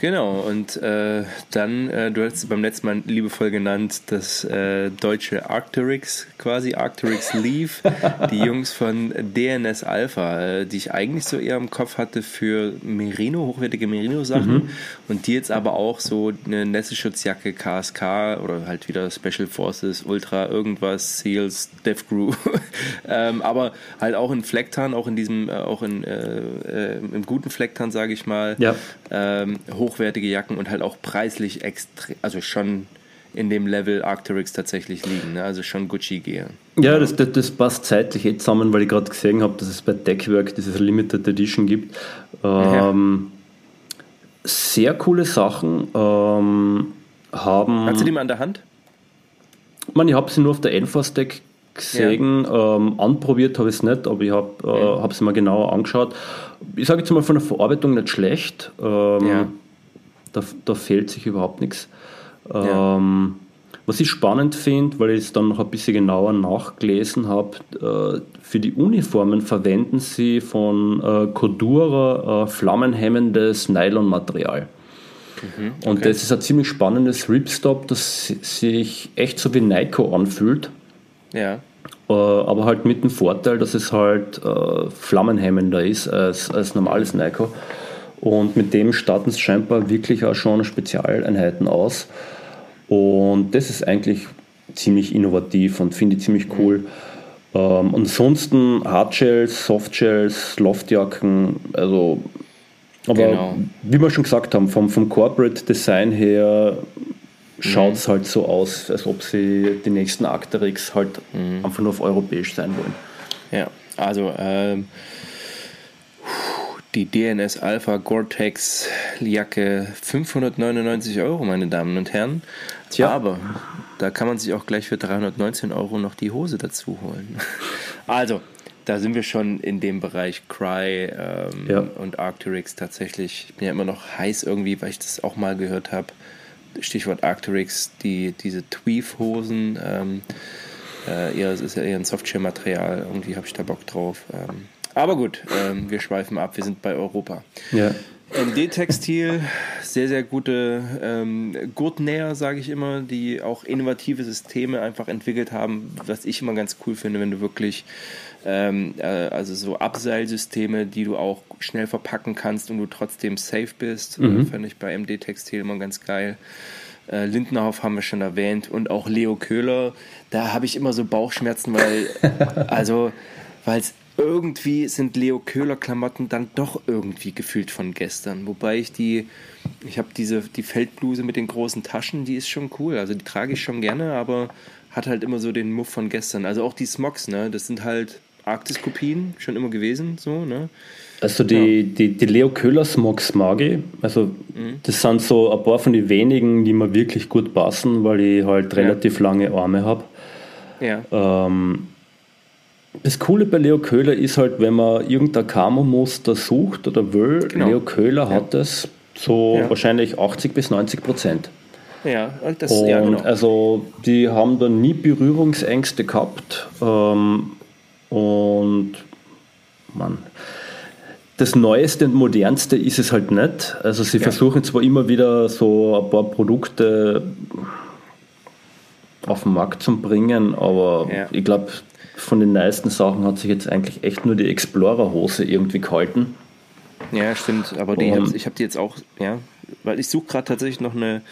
Genau, und äh, dann, äh, du hast beim letzten Mal liebevoll genannt, das äh, deutsche Arcturix, quasi Arcturix Leaf, die Jungs von DNS Alpha, äh, die ich eigentlich so eher im Kopf hatte für Merino, hochwertige Merino-Sachen mhm. und die jetzt aber auch so eine Nässe-Schutzjacke KSK oder halt wieder Special Forces, Ultra, irgendwas, Seals, Death Crew, ähm, aber halt auch in Flecktarn, auch in diesem, äh, auch in, äh, im guten Flecktarn, sage ich mal, ja. ähm, hochwertige Jacken und halt auch preislich extrem, also schon in dem Level Arcturix tatsächlich liegen, ne? also schon Gucci gehe. Ja, das, das, das, passt zeitlich eh zusammen, weil ich gerade gesehen habe, dass es bei Deckwork diese Limited Edition gibt. Ähm, ja. Sehr coole Sachen. Ähm, haben. Hast du die mal an der Hand? Ich meine, ich habe sie nur auf der Enforce Deck gesehen. Ja. Ähm, anprobiert habe ich es nicht, aber ich habe äh, ja. hab sie mal genauer angeschaut. Ich sage jetzt mal von der Verarbeitung nicht schlecht. Ähm, ja. Da, da fehlt sich überhaupt nichts. Ja. Ähm, was ich spannend finde, weil ich es dann noch ein bisschen genauer nachgelesen habe, äh, für die Uniformen verwenden sie von äh, Cordura äh, flammenhemmendes Nylonmaterial. Mhm, okay. Und das ist ein ziemlich spannendes Ripstop, das sich echt so wie Nico anfühlt. Ja. Äh, aber halt mit dem Vorteil, dass es halt äh, flammenhemmender ist als, als normales Nico. Und mit dem starten scheinbar wirklich auch schon Spezialeinheiten aus. Und das ist eigentlich ziemlich innovativ und finde ich ziemlich cool. Ähm, ansonsten Hardshells, Softshells, Loftjacken, also aber genau. wie wir schon gesagt haben, vom, vom Corporate Design her schaut es mhm. halt so aus, als ob sie die nächsten Arcteryx halt mhm. einfach nur auf europäisch sein wollen. Ja, also ähm, die DNS Alpha Gore-Tex Jacke 599 Euro, meine Damen und Herren. Tja. Aber da kann man sich auch gleich für 319 Euro noch die Hose dazu holen. Also, da sind wir schon in dem Bereich Cry ähm, ja. und Arcturix tatsächlich. Ich bin ja immer noch heiß irgendwie, weil ich das auch mal gehört habe. Stichwort Arcturix, die, diese Tweef-Hosen. Ähm, äh, ja, es ist ja eher ein Softshare-Material. Irgendwie habe ich da Bock drauf. Ähm, aber gut, ähm, wir schweifen ab, wir sind bei Europa. Ja. MD-Textil, sehr, sehr gute ähm, Gurtnäher, sage ich immer, die auch innovative Systeme einfach entwickelt haben, was ich immer ganz cool finde, wenn du wirklich ähm, äh, also so Abseilsysteme, die du auch schnell verpacken kannst und du trotzdem safe bist. Mhm. Fand ich bei MD Textil immer ganz geil. Äh, Lindenhoff haben wir schon erwähnt und auch Leo Köhler. Da habe ich immer so Bauchschmerzen, weil also weil es irgendwie sind Leo Köhler Klamotten dann doch irgendwie gefühlt von gestern. Wobei ich die, ich habe diese die Feldbluse mit den großen Taschen, die ist schon cool. Also die trage ich schon gerne, aber hat halt immer so den Muff von gestern. Also auch die Smogs, ne? Das sind halt Arktis-Kopien schon immer gewesen, so, ne? Also die, ja. die, die Leo Köhler Smogs mag ich. Also mhm. das sind so ein paar von den wenigen, die mir wirklich gut passen, weil ich halt relativ ja. lange Arme habe. Ja. Ähm, das Coole bei Leo Köhler ist halt, wenn man irgendein Camo-Muster sucht oder will, genau. Leo Köhler ja. hat es so wahrscheinlich 80 bis 90 Prozent. Ja, das, und ja, genau. Also die haben da nie Berührungsängste gehabt. Ähm, und man, das Neueste und Modernste ist es halt nicht. Also sie ja. versuchen zwar immer wieder so ein paar Produkte auf den Markt zu bringen, aber ja. ich glaube, von den neuesten Sachen hat sich jetzt eigentlich echt nur die Explorer-Hose irgendwie gehalten. Ja, stimmt, aber die, um, ich habe die jetzt auch, ja, weil ich suche gerade tatsächlich noch eine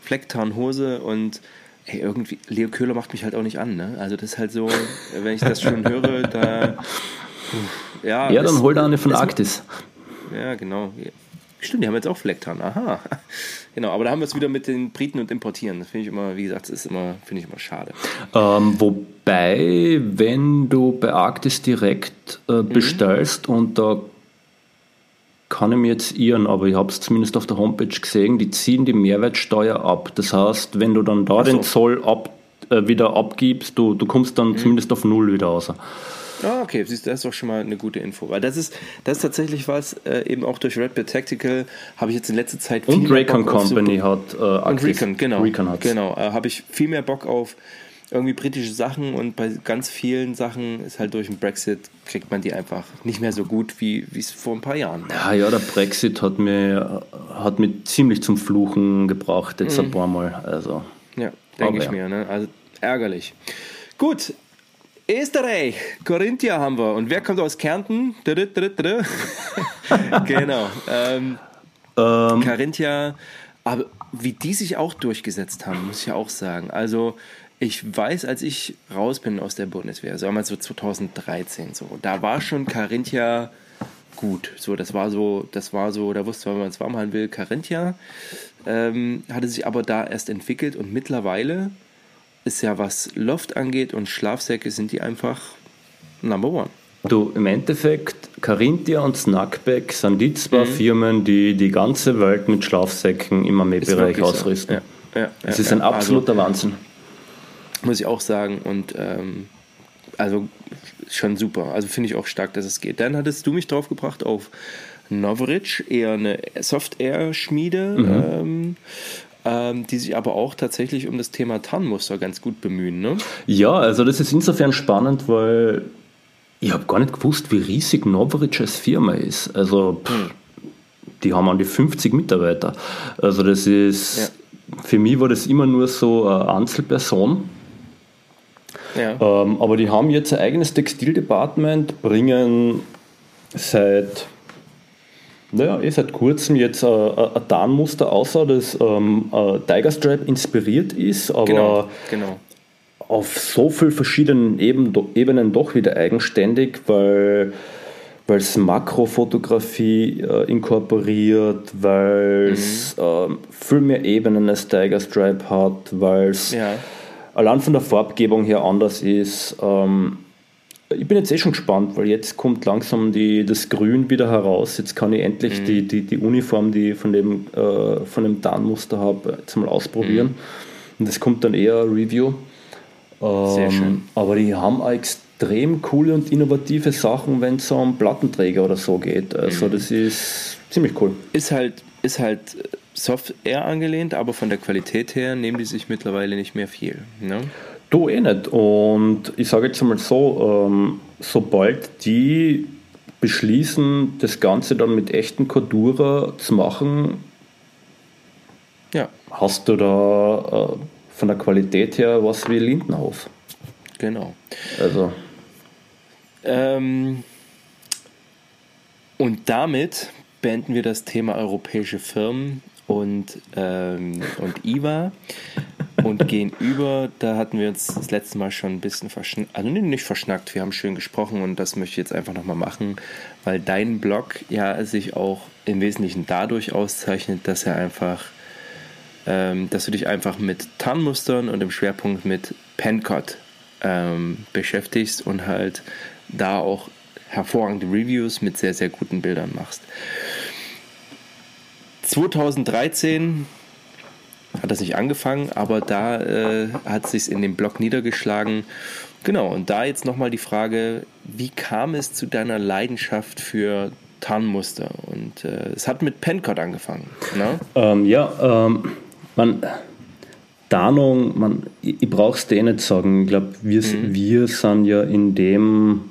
Flecktarnhose und ey, irgendwie, Leo Köhler macht mich halt auch nicht an, ne? Also das ist halt so, wenn ich das schon höre, da. Ja, ja dann hol da eine von Arktis. Ja, genau. Stimmt, die haben jetzt auch Flecktarn. Aha. Genau, aber da haben wir es wieder mit den Briten und Importieren. Das finde ich immer, wie gesagt, das ist immer, finde ich immer schade. Ähm, wobei, wenn du bei Arktis direkt äh, mhm. bestellst mhm. und da kann ich mir jetzt irren, aber ich habe es zumindest auf der Homepage gesehen, die ziehen die Mehrwertsteuer ab. Das heißt, wenn du dann da so. den Zoll ab, äh, wieder abgibst, du, du kommst dann mhm. zumindest auf Null wieder raus. Ah, okay, siehst das ist doch schon mal eine gute Info. Weil das ist, das ist tatsächlich was, äh, eben auch durch Red Bull Tactical habe ich jetzt in letzter Zeit viel Und Recon Company hat äh, Und Recon, genau. Recon genau, äh, habe ich viel mehr Bock auf irgendwie britische Sachen und bei ganz vielen Sachen ist halt durch den Brexit kriegt man die einfach nicht mehr so gut wie es vor ein paar Jahren war. Ja, ja, der Brexit hat mir, hat mir ziemlich zum Fluchen gebracht, jetzt mhm. ein paar Mal. Also, ja, denke ich ja. mir. Ne? Also ärgerlich. Gut, Österreich, Corinthia haben wir. Und wer kommt aus Kärnten? genau. Ähm, ähm. Carinthia, aber wie die sich auch durchgesetzt haben, muss ich ja auch sagen. Also ich weiß, als ich raus bin aus der Bundeswehr, sagen wir mal so 2013, so, da war schon Carinthia gut. So, das war so, das war so, da wusste man, wenn man es warm halten will, Carinthia. Ähm, hatte sich aber da erst entwickelt und mittlerweile ist ja, was Loft angeht und Schlafsäcke, sind die einfach Number One. Du, im Endeffekt, Carinthia und Snackback sind die zwei mhm. Firmen, die die ganze Welt mit Schlafsäcken im Armeebereich ausrüsten. So. Ja, ja, das ja, ist ein absoluter also, Wahnsinn muss ich auch sagen. Und ähm, also schon super. Also finde ich auch stark, dass es geht. Dann hattest du mich drauf gebracht auf Novric, eher eine Soft-Air-Schmiede. Mhm. Ähm, ähm, die sich aber auch tatsächlich um das Thema Tarnmuster ganz gut bemühen. Ne? Ja, also das ist insofern spannend, weil ich habe gar nicht gewusst, wie riesig Novric als Firma ist. Also pff, hm. die haben an die 50 Mitarbeiter. Also das ist, ja. für mich war das immer nur so eine Einzelperson ja. Ähm, aber die haben jetzt ein eigenes Textildepartment, bringen seit, naja, eh seit kurzem jetzt ein, ein Tarnmuster außer, das ähm, Tiger Stripe inspiriert ist, aber genau, genau. auf so vielen verschiedenen Eben, Ebenen doch wieder eigenständig, weil weil es Makrofotografie äh, inkorporiert, weil es mhm. äh, viel mehr Ebenen als Tiger Stripe hat, weil es ja allein von der Farbgebung her anders ist. Ähm, ich bin jetzt eh schon gespannt, weil jetzt kommt langsam die, das Grün wieder heraus. Jetzt kann ich endlich mhm. die, die, die Uniform, die ich von dem, äh, von dem Tarnmuster habe, jetzt mal ausprobieren. Mhm. Und das kommt dann eher Review. Ähm, Sehr schön. Aber die haben auch extrem coole und innovative Sachen, wenn es um Plattenträger oder so geht. Also mhm. das ist ziemlich cool. Ist halt, ist halt Software angelehnt, aber von der Qualität her nehmen die sich mittlerweile nicht mehr viel. Ne? Du eh nicht. Und ich sage jetzt mal so, ähm, sobald die beschließen, das Ganze dann mit echten Cordura zu machen, ja. hast du da äh, von der Qualität her was wie Lindenhof. Genau. Also. Ähm, und damit beenden wir das Thema europäische Firmen und, ähm, und IWA und gehen über. Da hatten wir uns das letzte Mal schon ein bisschen verschnackt, also nicht verschnackt, wir haben schön gesprochen und das möchte ich jetzt einfach nochmal machen, weil dein Blog ja sich auch im Wesentlichen dadurch auszeichnet, dass er einfach, ähm, dass du dich einfach mit Tarnmustern und im Schwerpunkt mit Pencott ähm, beschäftigst und halt da auch hervorragende Reviews mit sehr, sehr guten Bildern machst. 2013 hat das nicht angefangen, aber da äh, hat es sich in dem Blog niedergeschlagen. Genau, und da jetzt nochmal die Frage, wie kam es zu deiner Leidenschaft für Tarnmuster? Und äh, es hat mit Pencott angefangen. Ne? Ähm, ja, ähm, man, Tarnung, man, ich, ich brauche es dir eh nicht sagen. Ich glaube, wir, mhm. wir sind ja in dem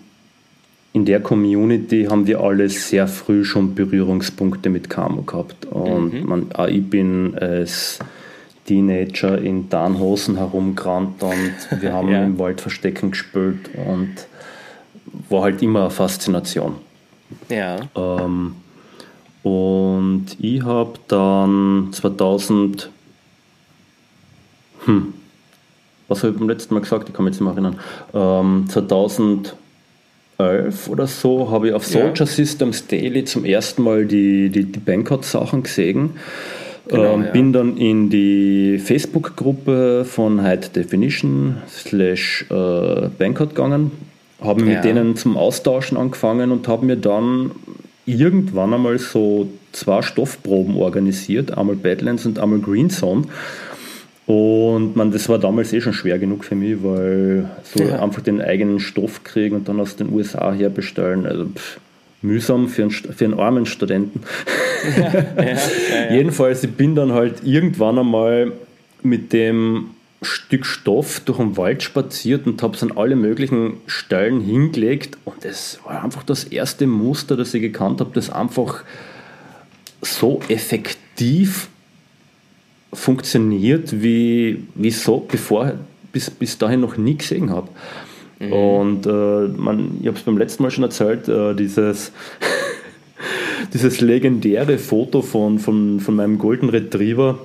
in der Community haben wir alle sehr früh schon Berührungspunkte mit Camo gehabt. Und mhm. man, ich bin als Teenager in Tarnhosen herumgerannt und wir haben ja. im Wald Verstecken gespielt und war halt immer eine Faszination. Ja. Ähm, und ich habe dann 2000, hm, was habe ich beim letzten Mal gesagt? Ich kann mich jetzt nicht mehr erinnern. Ähm, 2000 11 oder so habe ich auf Soldier ja. Systems Daily zum ersten Mal die, die, die Bankot-Sachen gesehen. Genau, ähm, ja. Bin dann in die Facebook-Gruppe von High Definition slash äh, Bankot gegangen, habe ja. mit denen zum Austauschen angefangen und habe mir dann irgendwann einmal so zwei Stoffproben organisiert, einmal Badlands und einmal Green Zone und man, das war damals eh schon schwer genug für mich, weil so ja. einfach den eigenen Stoff kriegen und dann aus den USA her bestellen, also pff, mühsam für einen, für einen armen Studenten. Ja, ja, Jedenfalls, ich bin dann halt irgendwann einmal mit dem Stück Stoff durch den Wald spaziert und habe es an alle möglichen Stellen hingelegt und es war einfach das erste Muster, das ich gekannt habe, das einfach so effektiv funktioniert, wie, wie so bevor, bis, bis dahin noch nie gesehen habe. Mhm. Und äh, man, ich habe es beim letzten Mal schon erzählt, äh, dieses, dieses legendäre Foto von, von, von meinem Golden Retriever,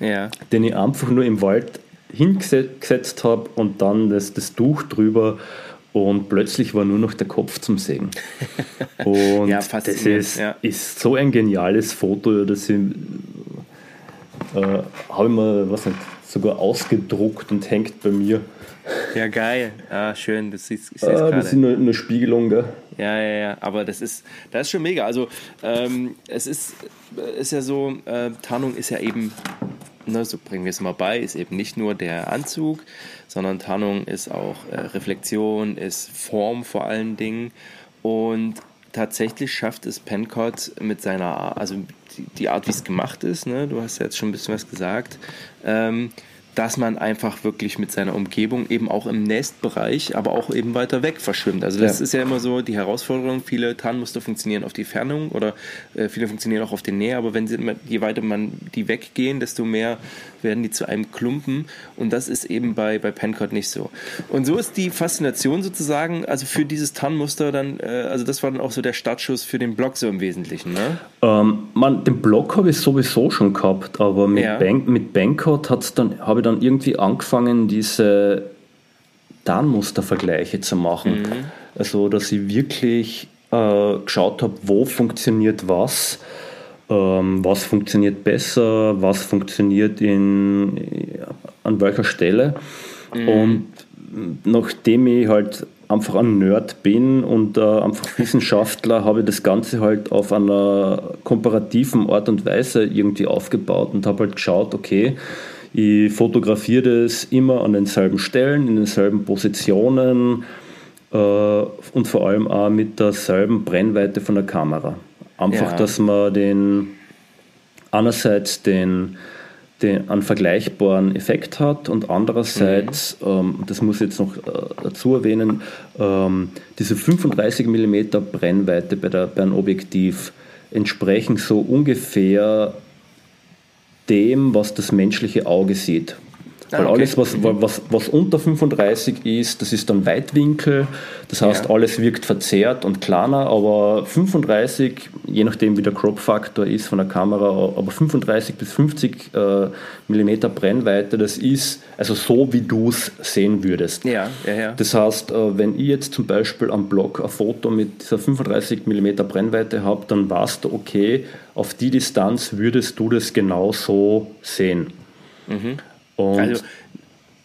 ja. den ich einfach nur im Wald hingesetzt habe und dann das, das Tuch drüber und plötzlich war nur noch der Kopf zum Sehen. Und ja, das ist, ja. ist so ein geniales Foto, dass ich äh, Habe ich mal, was nicht, sogar ausgedruckt und hängt bei mir. Ja, geil. Ah, schön, das siehst du ah, Das ist eine, eine Spiegelung, gell? Ja, ja, ja, aber das ist, das ist schon mega. Also, ähm, es ist, ist ja so, äh, Tarnung ist ja eben, ne, so bringen wir es mal bei, ist eben nicht nur der Anzug, sondern Tarnung ist auch äh, Reflexion, ist Form vor allen Dingen. Und tatsächlich schafft es Pencott mit seiner, also die, die Art, wie es gemacht ist, ne? du hast ja jetzt schon ein bisschen was gesagt, ähm, dass man einfach wirklich mit seiner Umgebung eben auch im Nestbereich, aber auch eben weiter weg verschwimmt. Also das ja. ist ja immer so die Herausforderung. Viele Tarnmuster funktionieren auf die Fernung oder äh, viele funktionieren auch auf die Nähe, aber wenn sie, je weiter man die weggehen, desto mehr werden die zu einem Klumpen und das ist eben bei, bei Pencott nicht so. Und so ist die Faszination sozusagen, also für dieses Tarnmuster dann, äh, also das war dann auch so der Startschuss für den Blog so im Wesentlichen, ne? Ähm, man, den Blog habe ich sowieso schon gehabt, aber mit, ja. Bank, mit Bankcode habe ich dann irgendwie angefangen, diese Tarnmustervergleiche zu machen. Mhm. Also, dass ich wirklich äh, geschaut habe, wo funktioniert was, ähm, was funktioniert besser, was funktioniert in, an welcher Stelle. Mhm. Und nachdem ich halt einfach ein Nerd bin und äh, einfach Wissenschaftler, habe ich das Ganze halt auf einer komparativen Art und Weise irgendwie aufgebaut und habe halt geschaut, okay, ich fotografiere das immer an denselben Stellen, in denselben Positionen äh, und vor allem auch mit derselben Brennweite von der Kamera. Einfach, ja. dass man den einerseits den den, einen vergleichbaren Effekt hat und andererseits, mhm. ähm, das muss ich jetzt noch äh, dazu erwähnen, ähm, diese 35 mm Brennweite bei, der, bei einem Objektiv entsprechen so ungefähr dem, was das menschliche Auge sieht. Weil okay. alles, was, was, was unter 35 ist, das ist dann Weitwinkel, das heißt, ja. alles wirkt verzerrt und kleiner, aber 35, je nachdem wie der Crop-Faktor ist von der Kamera, aber 35 bis 50 äh, Millimeter Brennweite, das ist also so, wie du es sehen würdest. Ja, ja, ja. Das heißt, äh, wenn ich jetzt zum Beispiel am Blog ein Foto mit dieser 35 Millimeter Brennweite habe, dann weißt du, okay, auf die Distanz würdest du das genau so sehen. Mhm. Und also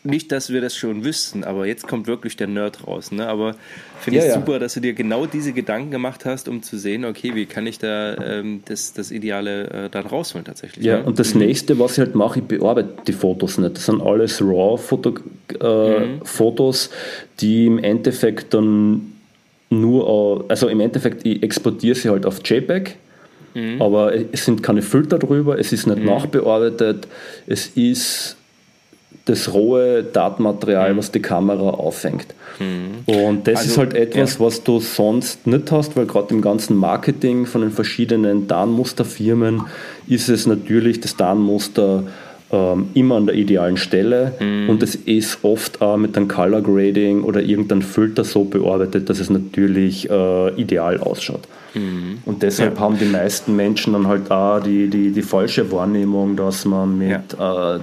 nicht, dass wir das schon wüssten, aber jetzt kommt wirklich der Nerd raus. Ne? Aber finde ich ja, super, dass du dir genau diese Gedanken gemacht hast, um zu sehen, okay, wie kann ich da ähm, das, das Ideale äh, dann rausholen tatsächlich. Ja, ne? und das mhm. nächste, was ich halt mache, ich bearbeite die Fotos nicht. Das sind alles RAW-Fotos, äh, mhm. die im Endeffekt dann nur, also im Endeffekt, ich exportiere sie halt auf JPEG. Mhm. Aber es sind keine Filter drüber, es ist nicht mhm. nachbearbeitet, es ist das rohe Datenmaterial, mhm. was die Kamera auffängt. Mhm. Und das also, ist halt etwas, ja. was du sonst nicht hast, weil gerade im ganzen Marketing von den verschiedenen Darnmusterfirmen ist es natürlich das Darnmuster ähm, immer an der idealen Stelle mhm. und es ist oft auch mit einem Color Grading oder irgendeinem Filter so bearbeitet, dass es natürlich äh, ideal ausschaut. Mhm. Und deshalb ja. haben die meisten Menschen dann halt auch die, die, die falsche Wahrnehmung, dass man mit ja. äh,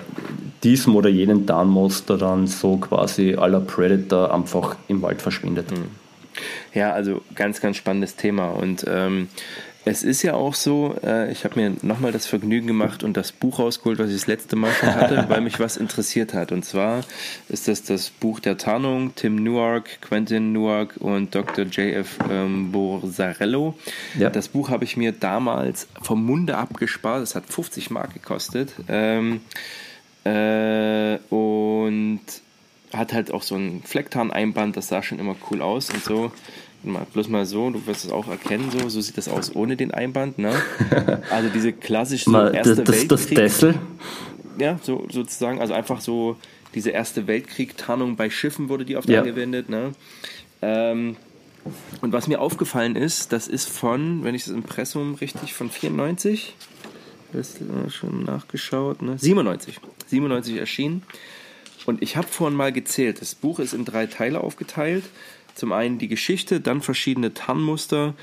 diesem oder jenen Tarnmuster dann so quasi aller Predator einfach im Wald verschwindet. Hm. Ja, also ganz, ganz spannendes Thema. Und ähm, es ist ja auch so, äh, ich habe mir nochmal das Vergnügen gemacht und das Buch rausgeholt, was ich das letzte Mal schon hatte, weil mich was interessiert hat. Und zwar ist das das Buch der Tarnung, Tim Newark, Quentin Newark und Dr. J.F. Ähm, Borsarello. Ja. Das Buch habe ich mir damals vom Munde abgespart. Das hat 50 Mark gekostet. Ähm, äh, und hat halt auch so ein Flecktarn-Einband, das sah schon immer cool aus und so. Mal, bloß mal so, du wirst es auch erkennen, so, so sieht das aus ohne den Einband. Ne? Also diese klassische so erste das, Weltkrieg. Das Dessel? Ja, so, sozusagen, also einfach so diese erste Weltkrieg-Tarnung bei Schiffen wurde die oft ja. angewendet. Ne? Ähm, und was mir aufgefallen ist, das ist von, wenn ich das Impressum richtig, von 94, das ist schon nachgeschaut, ne? 97. 97 erschienen. Und ich habe vorhin mal gezählt. Das Buch ist in drei Teile aufgeteilt. Zum einen die Geschichte, dann verschiedene Tannmuster.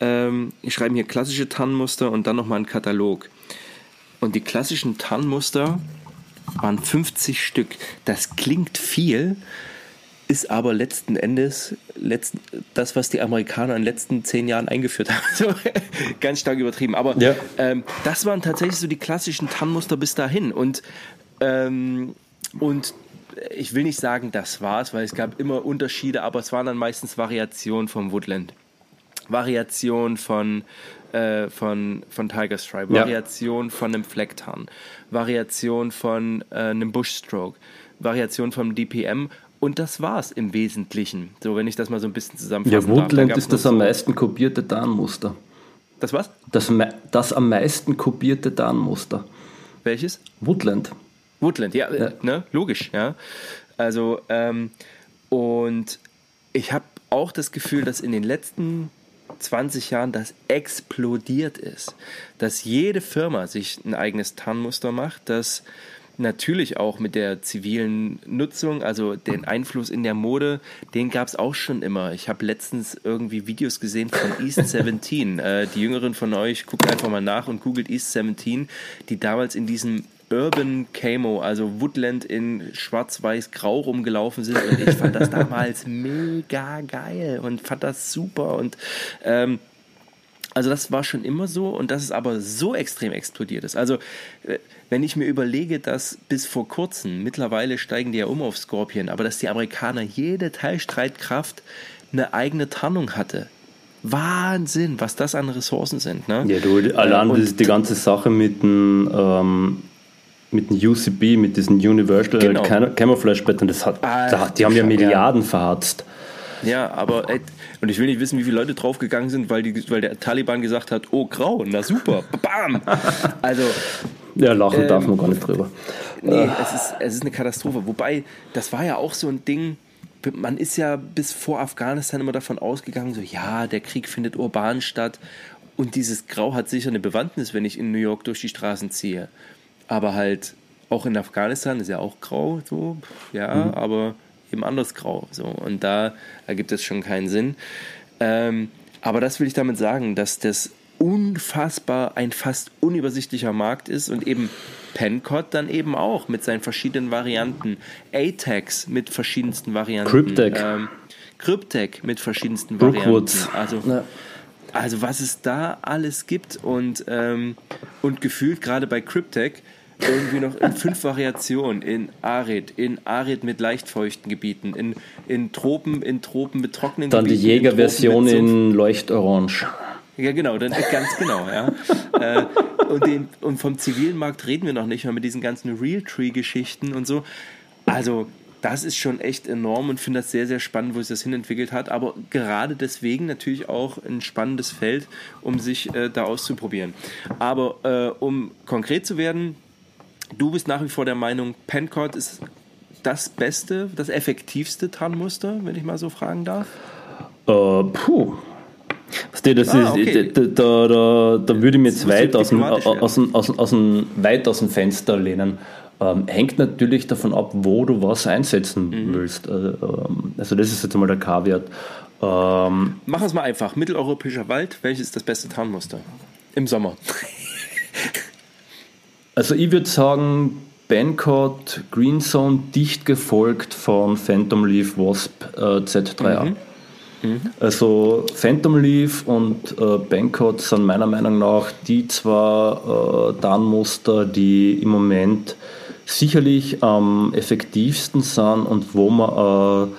Ähm, ich schreibe hier klassische Tannmuster und dann nochmal einen Katalog. Und die klassischen Tannmuster waren 50 Stück. Das klingt viel, ist aber letzten Endes letzten, das, was die Amerikaner in den letzten zehn Jahren eingeführt haben. So, ganz stark übertrieben. Aber ja. ähm, das waren tatsächlich so die klassischen Tannmuster bis dahin. Und, ähm, und ich will nicht sagen, das war's, weil es gab immer Unterschiede, aber es waren dann meistens Variationen vom Woodland. Variation von, äh, von, von Tiger Stripe, Variation ja. von einem Flecktarn, Variation von äh, einem Bushstroke, Variation vom DPM und das war's im Wesentlichen. So, wenn ich das mal so ein bisschen zusammenfasse. Ja, Woodland ist das am meisten kopierte Darnmuster. Das was? Das, das am meisten kopierte Darnmuster. Welches? Woodland. Woodland, ja, ja. Ne? logisch, ja. Also, ähm, und ich habe auch das Gefühl, dass in den letzten 20 Jahren das explodiert ist. Dass jede Firma sich ein eigenes Tarnmuster macht, dass natürlich auch mit der zivilen Nutzung, also den Einfluss in der Mode, den gab es auch schon immer. Ich habe letztens irgendwie Videos gesehen von East 17. äh, die Jüngeren von euch, guckt einfach mal nach und googelt East 17, die damals in diesem Urban Camo, also Woodland in schwarz-weiß-grau rumgelaufen sind. Und ich fand das damals mega geil und fand das super. Und ähm, also das war schon immer so und dass es aber so extrem explodiert ist. Also äh, wenn ich mir überlege, dass bis vor kurzem, mittlerweile steigen die ja um auf Scorpion, aber dass die Amerikaner jede Teilstreitkraft eine eigene Tarnung hatte. Wahnsinn, was das an Ressourcen sind. Ne? Ja, du, allein äh, die ganze Sache mit dem, ähm, mit dem UCB, mit diesen Universal genau. Camouflage Pattern, das hat, ah, die haben ja Milliarden ja. verharzt. Ja, aber ey, und ich will nicht wissen, wie viele Leute draufgegangen sind, weil, die, weil der Taliban gesagt hat, oh grau, na super, bam. Also ja, lachen ähm, darf man gar nicht drüber. Nee, äh. es, ist, es ist eine Katastrophe. Wobei, das war ja auch so ein Ding, man ist ja bis vor Afghanistan immer davon ausgegangen, so ja, der Krieg findet urban statt und dieses Grau hat sicher eine Bewandtnis, wenn ich in New York durch die Straßen ziehe. Aber halt auch in Afghanistan ist ja auch grau, so, ja, mhm. aber eben anders grau. So. Und da ergibt es schon keinen Sinn. Ähm, aber das will ich damit sagen, dass das unfassbar ein fast unübersichtlicher Markt ist und eben Pencod dann eben auch mit seinen verschiedenen Varianten, ATAX mit verschiedensten Varianten, Cryptec, ähm, Cryptec mit verschiedensten Varianten, also ja. also was es da alles gibt und ähm, und gefühlt gerade bei Cryptec irgendwie noch in fünf Variationen, in Arid, in Arid mit leicht feuchten Gebieten, in, in Tropen, in Tropen mit trockenen Dann Gebieten. Dann die Jägerversion in, in Leuchtorange. Ja, genau, dann, ganz genau, ja. äh, und, den, und vom zivilen Markt reden wir noch nicht mal mit diesen ganzen Realtree-Geschichten und so. Also, das ist schon echt enorm und finde das sehr, sehr spannend, wo sich das hinentwickelt hat. Aber gerade deswegen natürlich auch ein spannendes Feld, um sich äh, da auszuprobieren. Aber äh, um konkret zu werden, du bist nach wie vor der Meinung, Pencod ist das beste, das effektivste Tarnmuster, wenn ich mal so fragen darf? Uh, puh, Weißt das ah, okay. da, da, da, da, würde ich mich jetzt weit aus dem, aus, aus, aus, aus dem, weit aus dem Fenster lehnen. Ähm, hängt natürlich davon ab, wo du was einsetzen mhm. willst. Äh, ähm, also das ist jetzt mal der K-Wert. Ähm, Mach es mal einfach. Mitteleuropäischer Wald, welches ist das beste Tarnmuster? Im Sommer. Also ich würde sagen, Bancott, Green Zone, dicht gefolgt von Phantom Leaf Wasp äh, Z3A. Mhm. Mhm. Also Phantom Leaf und äh, Bancot sind meiner Meinung nach die zwei äh, Tarnmuster, die im Moment sicherlich am effektivsten sind und wo man äh,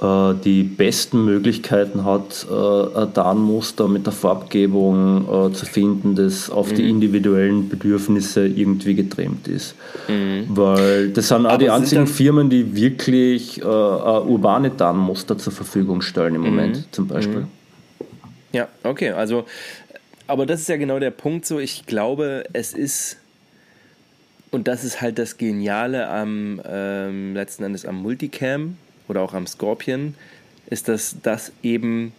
die besten Möglichkeiten hat, äh, ein Tarnmuster mit der Farbgebung äh, zu finden, das auf mhm. die individuellen Bedürfnisse irgendwie getrimmt ist. Mhm. Weil das sind auch Aber die einzigen Firmen, die wirklich urbane Tarnmuster zur Verfügung stellen im mhm. Moment zum Beispiel. Mhm. Ja, okay, also aber das ist ja genau der Punkt so. Ich glaube, es ist und das ist halt das Geniale am ähm, letzten Endes am Multicam, oder auch am Scorpion, ist, dass das eben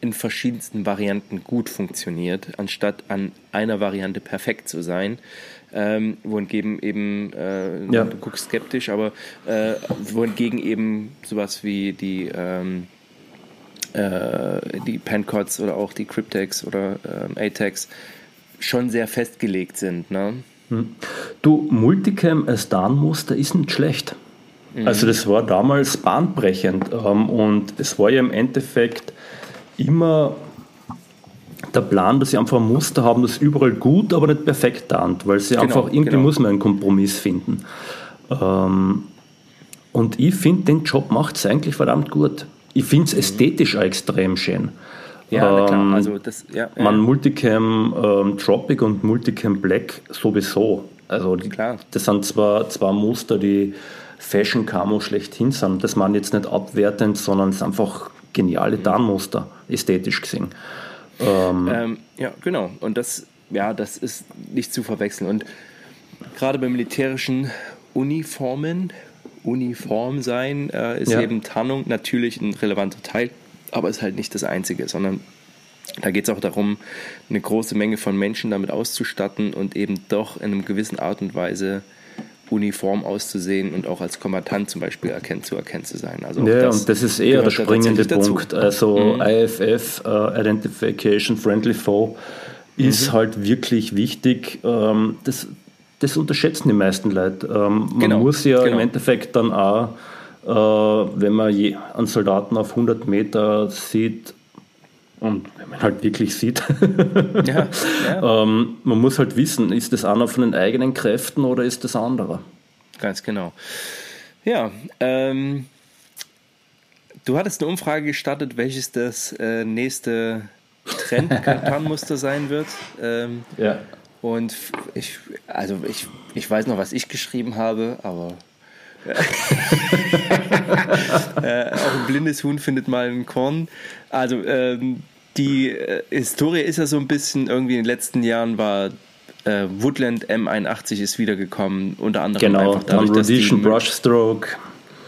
in verschiedensten Varianten gut funktioniert, anstatt an einer Variante perfekt zu sein. Ähm, wohingegen eben, äh, ja. du guckst skeptisch, aber äh, wohingegen eben sowas wie die, ähm, äh, die Pancots oder auch die Cryptex oder ähm, ATEX schon sehr festgelegt sind. Ne? Hm. Du, Multicam als Darnmuster ist nicht schlecht. Mhm. Also das war damals bahnbrechend ähm, und es war ja im Endeffekt immer der Plan, dass sie einfach ein Muster haben, das überall gut, aber nicht perfekt tarnt, weil sie genau, einfach irgendwie genau. muss man einen Kompromiss finden. Ähm, und ich finde, den Job macht es eigentlich verdammt gut. Ich finde es mhm. ästhetisch auch extrem schön. Ja, ähm, klar. Also das, ja, man Multicam ähm, Tropic und Multicam Black sowieso. Also klar. das sind zwar zwei Muster, die Fashion Camo schlechthin sind. Das man jetzt nicht abwertend, sondern es ist einfach geniale Darmmuster, ästhetisch gesehen. Ähm, ähm, ja, genau. Und das, ja, das ist nicht zu verwechseln. Und gerade bei militärischen Uniformen, Uniform sein, äh, ist ja. eben Tarnung natürlich ein relevanter Teil, aber ist halt nicht das Einzige, sondern da geht es auch darum, eine große Menge von Menschen damit auszustatten und eben doch in einer gewissen Art und Weise uniform auszusehen und auch als Kombatant zum Beispiel erkennt, zu erkennen zu sein. Also ja, das und das ist eher der springende Punkt. Dazu. Also mhm. IFF, uh, äh, Identification Friendly Foe, ist mhm. halt wirklich wichtig. Ähm, das, das unterschätzen die meisten Leute. Ähm, man genau. muss ja genau. im Endeffekt dann auch, äh, wenn man je, einen Soldaten auf 100 Meter sieht, und wenn man halt wirklich sieht, ja, ja. ähm, man muss halt wissen, ist das einer von den eigenen Kräften oder ist das anderer? Ganz genau. Ja, ähm, du hattest eine Umfrage gestartet, welches das äh, nächste Trend-Kartanmuster sein wird. Ähm, ja. Und ich, also ich, ich weiß noch, was ich geschrieben habe, aber äh, auch ein blindes Huhn findet mal ein Korn. Also ähm, die äh, Historie ist ja so ein bisschen, irgendwie in den letzten Jahren war äh, Woodland M81 ist wiedergekommen, unter anderem genau, einfach dadurch, dann Rhodesian Brushstroke.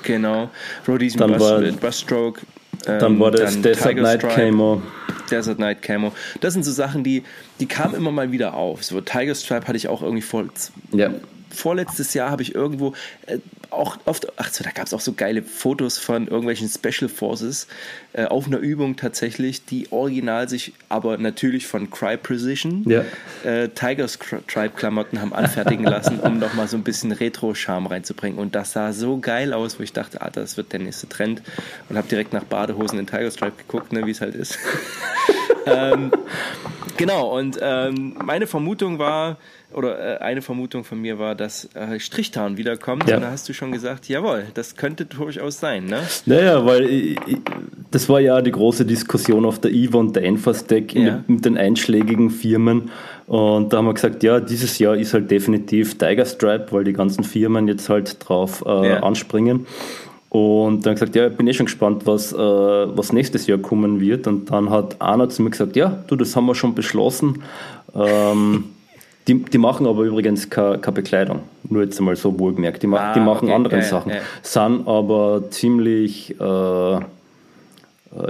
Genau, Rhodesian dann Brush, Brushstroke. Ähm, dann war das Desert Tiger Night Stripe, Camo. Desert Night Camo. Das sind so Sachen, die, die kamen immer mal wieder auf. So Tiger Stripe hatte ich auch irgendwie vor ja vorletztes Jahr habe ich irgendwo äh, auch oft, ach so, da gab es auch so geile Fotos von irgendwelchen Special Forces äh, auf einer Übung tatsächlich, die original sich aber natürlich von Cry Precision ja. äh, Tigers Tribe Klamotten haben anfertigen lassen, um nochmal so ein bisschen Retro-Charme reinzubringen. Und das sah so geil aus, wo ich dachte, ah, das wird der nächste Trend. Und habe direkt nach Badehosen in Tigers Tribe geguckt, ne, wie es halt ist. ähm, genau, und ähm, meine Vermutung war, oder äh, eine Vermutung von mir war, dass äh, Strichtarn wiederkommt. Ja. Und da hast du schon gesagt, jawohl, das könnte durchaus sein, ne? Naja, weil ich, das war ja die große Diskussion auf der EVA und der Enfastec ja. mit, mit, den einschlägigen Firmen. Und da haben wir gesagt, ja, dieses Jahr ist halt definitiv Tiger Stripe, weil die ganzen Firmen jetzt halt drauf äh, ja. anspringen. Und dann gesagt, ja, ich bin eh schon gespannt, was, äh, was nächstes Jahr kommen wird. Und dann hat einer zu mir gesagt, ja, du, das haben wir schon beschlossen. Ähm, die, die machen aber übrigens keine, keine Bekleidung. Nur jetzt einmal so wohlgemerkt. Die, ah, die machen okay, andere ja, Sachen. Ja. Sind aber ziemlich, äh, äh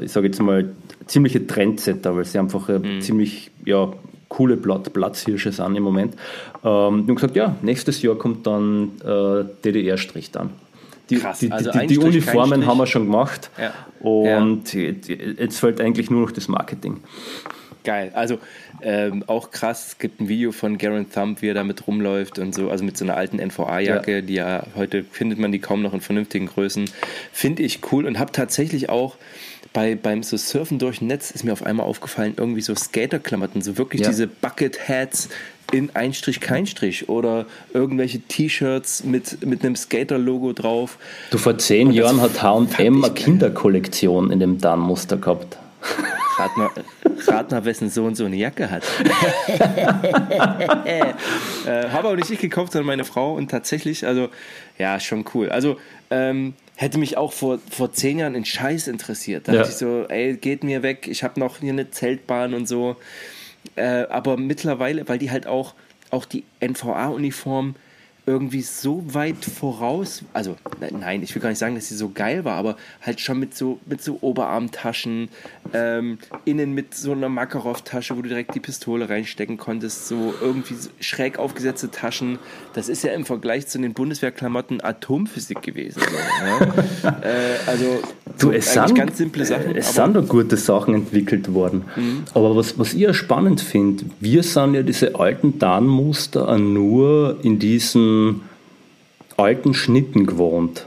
ich sage jetzt mal, ziemliche Trendsetter, weil sie einfach mhm. ziemlich ja, coole Blatt, Platzhirsche sind im Moment. Ähm, die haben gesagt, ja, nächstes Jahr kommt dann äh, DDR-Strich dann. Die, Krass, die, also die, die Uniformen haben wir schon gemacht ja. und ja. jetzt fällt eigentlich nur noch das Marketing. Geil. Also ähm, auch krass, es gibt ein Video von Garen Thumb, wie er damit rumläuft und so, also mit so einer alten NVA-Jacke, ja. die ja heute findet man die kaum noch in vernünftigen Größen. Finde ich cool und habe tatsächlich auch bei, beim so Surfen durch Netz ist mir auf einmal aufgefallen, irgendwie so Skaterklamotten, so wirklich ja. diese Bucket Hats in ein Strich kein Strich oder irgendwelche T-Shirts mit, mit einem Skater-Logo drauf. Du, vor zehn Jahren hat H&M eine Kinderkollektion in dem Dan-Muster gehabt. Rat mal, rat mal, wessen Sohn so eine Jacke hat. äh, habe aber nicht ich gekauft, sondern meine Frau. Und tatsächlich, also, ja, schon cool. Also, ähm, hätte mich auch vor, vor zehn Jahren in Scheiß interessiert. Da ja. dachte ich so, ey, geht mir weg, ich habe noch hier eine Zeltbahn und so. Äh, aber mittlerweile, weil die halt auch, auch die NVA-Uniform irgendwie so weit voraus, also nein, ich will gar nicht sagen, dass sie so geil war, aber halt schon mit so, mit so Oberarmtaschen, ähm, innen mit so einer Makarov-Tasche, wo du direkt die Pistole reinstecken konntest, so irgendwie schräg aufgesetzte Taschen. Das ist ja im Vergleich zu den Bundeswehrklamotten Atomphysik gewesen. So, ne? äh, also du, es sind, ganz simple Sachen. Es sind doch gute Sachen entwickelt worden. Mhm. Aber was, was ich ja spannend finde, wir sind ja diese alten Tarnmuster nur in diesen alten Schnitten gewohnt.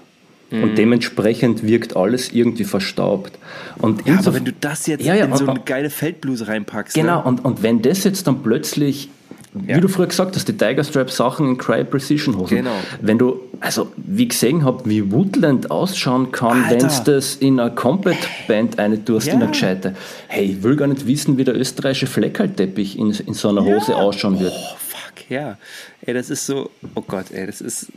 Mhm. Und dementsprechend wirkt alles irgendwie verstaubt. Und ja, aber wenn du das jetzt ja, ja, in so eine geile Feldbluse reinpackst. Genau, ne? und, und wenn das jetzt dann plötzlich wie ja. du früher gesagt hast, die Tiger Strap Sachen in Cry Precision Hosen. Genau. Wenn du, also wie gesehen habe, wie Woodland ausschauen kann, wenn es das in eine Combat Band eine tust, ja. in eine gescheite. Hey, ich will gar nicht wissen, wie der österreichische Fleckerlteppich in, in so einer Hose ja. ausschauen wird. Oh, ja. Ey, das ist so, oh Gott, ey, das ist,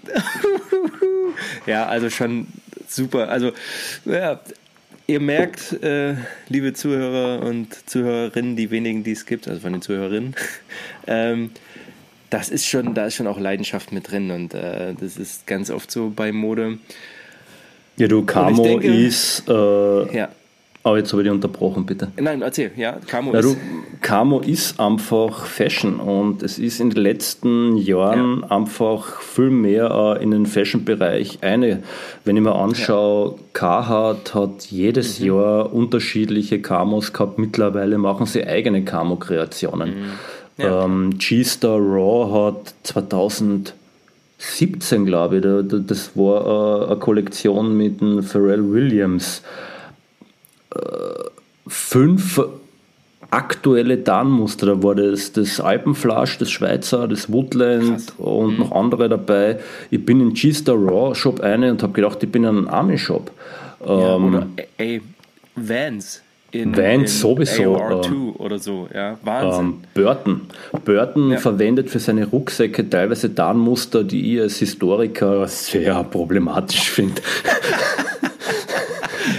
ja, also schon super. Also, ja, ihr merkt, äh, liebe Zuhörer und Zuhörerinnen, die wenigen, die es gibt, also von den Zuhörerinnen, ähm, das ist schon, da ist schon auch Leidenschaft mit drin und äh, das ist ganz oft so bei Mode. Ja, du, Camo denke, ist äh, ja. Aber jetzt habe ich dich unterbrochen, bitte. Nein, erzähl, ja, Camo ist. Camo ist einfach Fashion und es ist in den letzten Jahren ja. einfach viel mehr äh, in den Fashion-Bereich eine. Wenn ich mir anschaue, ja. Carhartt hat jedes mhm. Jahr unterschiedliche Camos gehabt. Mittlerweile machen sie eigene Camo-Kreationen. Mhm. Ja. Ähm, G-Star Raw hat 2017, glaube ich, das war äh, eine Kollektion mit dem Pharrell Williams fünf aktuelle Darnmuster. Da war das, das Alpenflasch, das Schweizer, das Woodland Krass. und mhm. noch andere dabei. Ich bin in G-Star Raw Shop eine und habe gedacht, ich bin in einem Army Shop. Ja, ähm, oder ey, Vans. in, Vans sowieso. AR2 ähm, oder so, ja, Wahnsinn. Ähm, Burton. Burton ja. verwendet für seine Rucksäcke teilweise Darnmuster, die ich als Historiker sehr problematisch finde.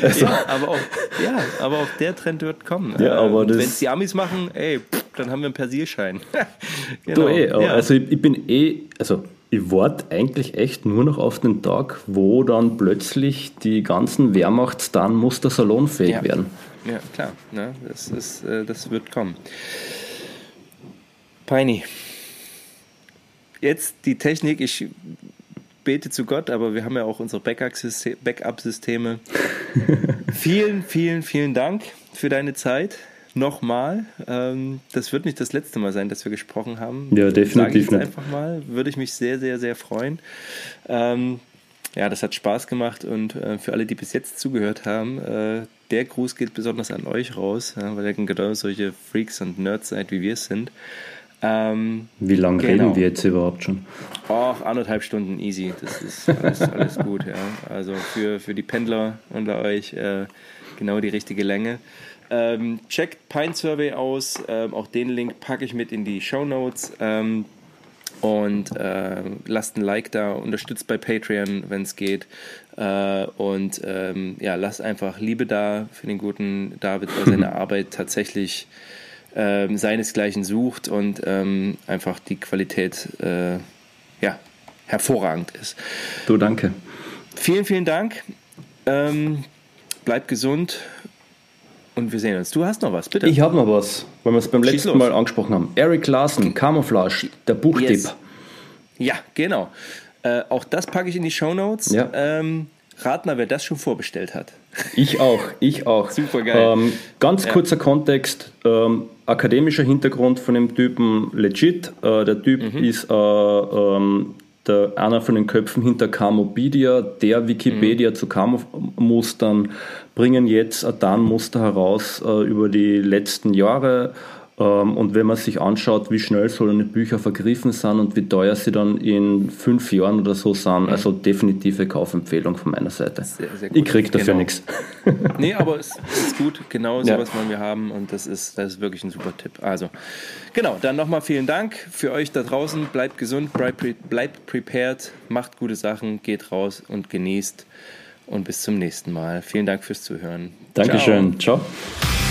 ja, aber auch, ja, aber auch der Trend wird kommen. Ja, aber Wenn es die Amis machen, ey, pff, dann haben wir einen Persierschein. genau. Du, eh, ja. Also ich, ich, bin eh, also ich warte eigentlich echt nur noch auf den Tag, wo dann plötzlich die ganzen Wehrmachtstarnmuster salonfähig ja. werden. Ja, klar, ne? das, ist, äh, das wird kommen. Peini. Jetzt die Technik, ich bete zu Gott, aber wir haben ja auch unsere Backup-Systeme. vielen, vielen, vielen Dank für deine Zeit. Nochmal. Ähm, das wird nicht das letzte Mal sein, dass wir gesprochen haben. Ja, definitiv. Ich einfach mal. Würde ich mich sehr, sehr, sehr freuen. Ähm, ja, das hat Spaß gemacht und äh, für alle, die bis jetzt zugehört haben, äh, der Gruß geht besonders an euch raus, weil ihr genau solche Freaks und Nerds seid, wie wir es sind. Ähm, Wie lange genau. reden wir jetzt überhaupt schon? Ach, anderthalb Stunden easy. Das ist alles, alles gut, ja. Also für, für die Pendler unter euch äh, genau die richtige Länge. Ähm, checkt Pine Survey aus. Ähm, auch den Link packe ich mit in die Show Notes. Ähm, und äh, lasst ein Like da, unterstützt bei Patreon, wenn es geht. Äh, und ähm, ja, lasst einfach Liebe da für den guten David, weil seine Arbeit tatsächlich ähm, seinesgleichen sucht und ähm, einfach die Qualität äh, ja, hervorragend ist. Du, danke. Vielen, vielen Dank. Ähm, bleibt gesund und wir sehen uns. Du hast noch was, bitte. Ich habe noch was, weil wir es beim Schieß letzten los. Mal angesprochen haben. Eric Larson, Camouflage, der Buchtipp. Yes. Ja, genau. Äh, auch das packe ich in die Show Notes. Ja. Ähm, rat mal, wer das schon vorbestellt hat. Ich auch, ich auch. Super geil. Ähm, ganz ja. kurzer Kontext. Ähm, akademischer Hintergrund von dem Typen legit. Äh, der Typ mhm. ist äh, ähm, der, einer von den Köpfen hinter Camopedia, der Wikipedia mhm. zu Camo-Mustern, bringen jetzt ein Tarnmuster heraus äh, über die letzten Jahre und wenn man sich anschaut, wie schnell so eine Bücher vergriffen sind und wie teuer sie dann in fünf Jahren oder so sind, also definitive Kaufempfehlung von meiner Seite. Sehr, sehr ich kriege dafür genau. nichts. Nee, aber es ist gut, genau so ja. was wollen wir haben und das ist, das ist wirklich ein super Tipp. Also, genau, dann nochmal vielen Dank für euch da draußen. Bleibt gesund, bleibt prepared, macht gute Sachen, geht raus und genießt und bis zum nächsten Mal. Vielen Dank fürs Zuhören. Dankeschön. Ciao. Ciao.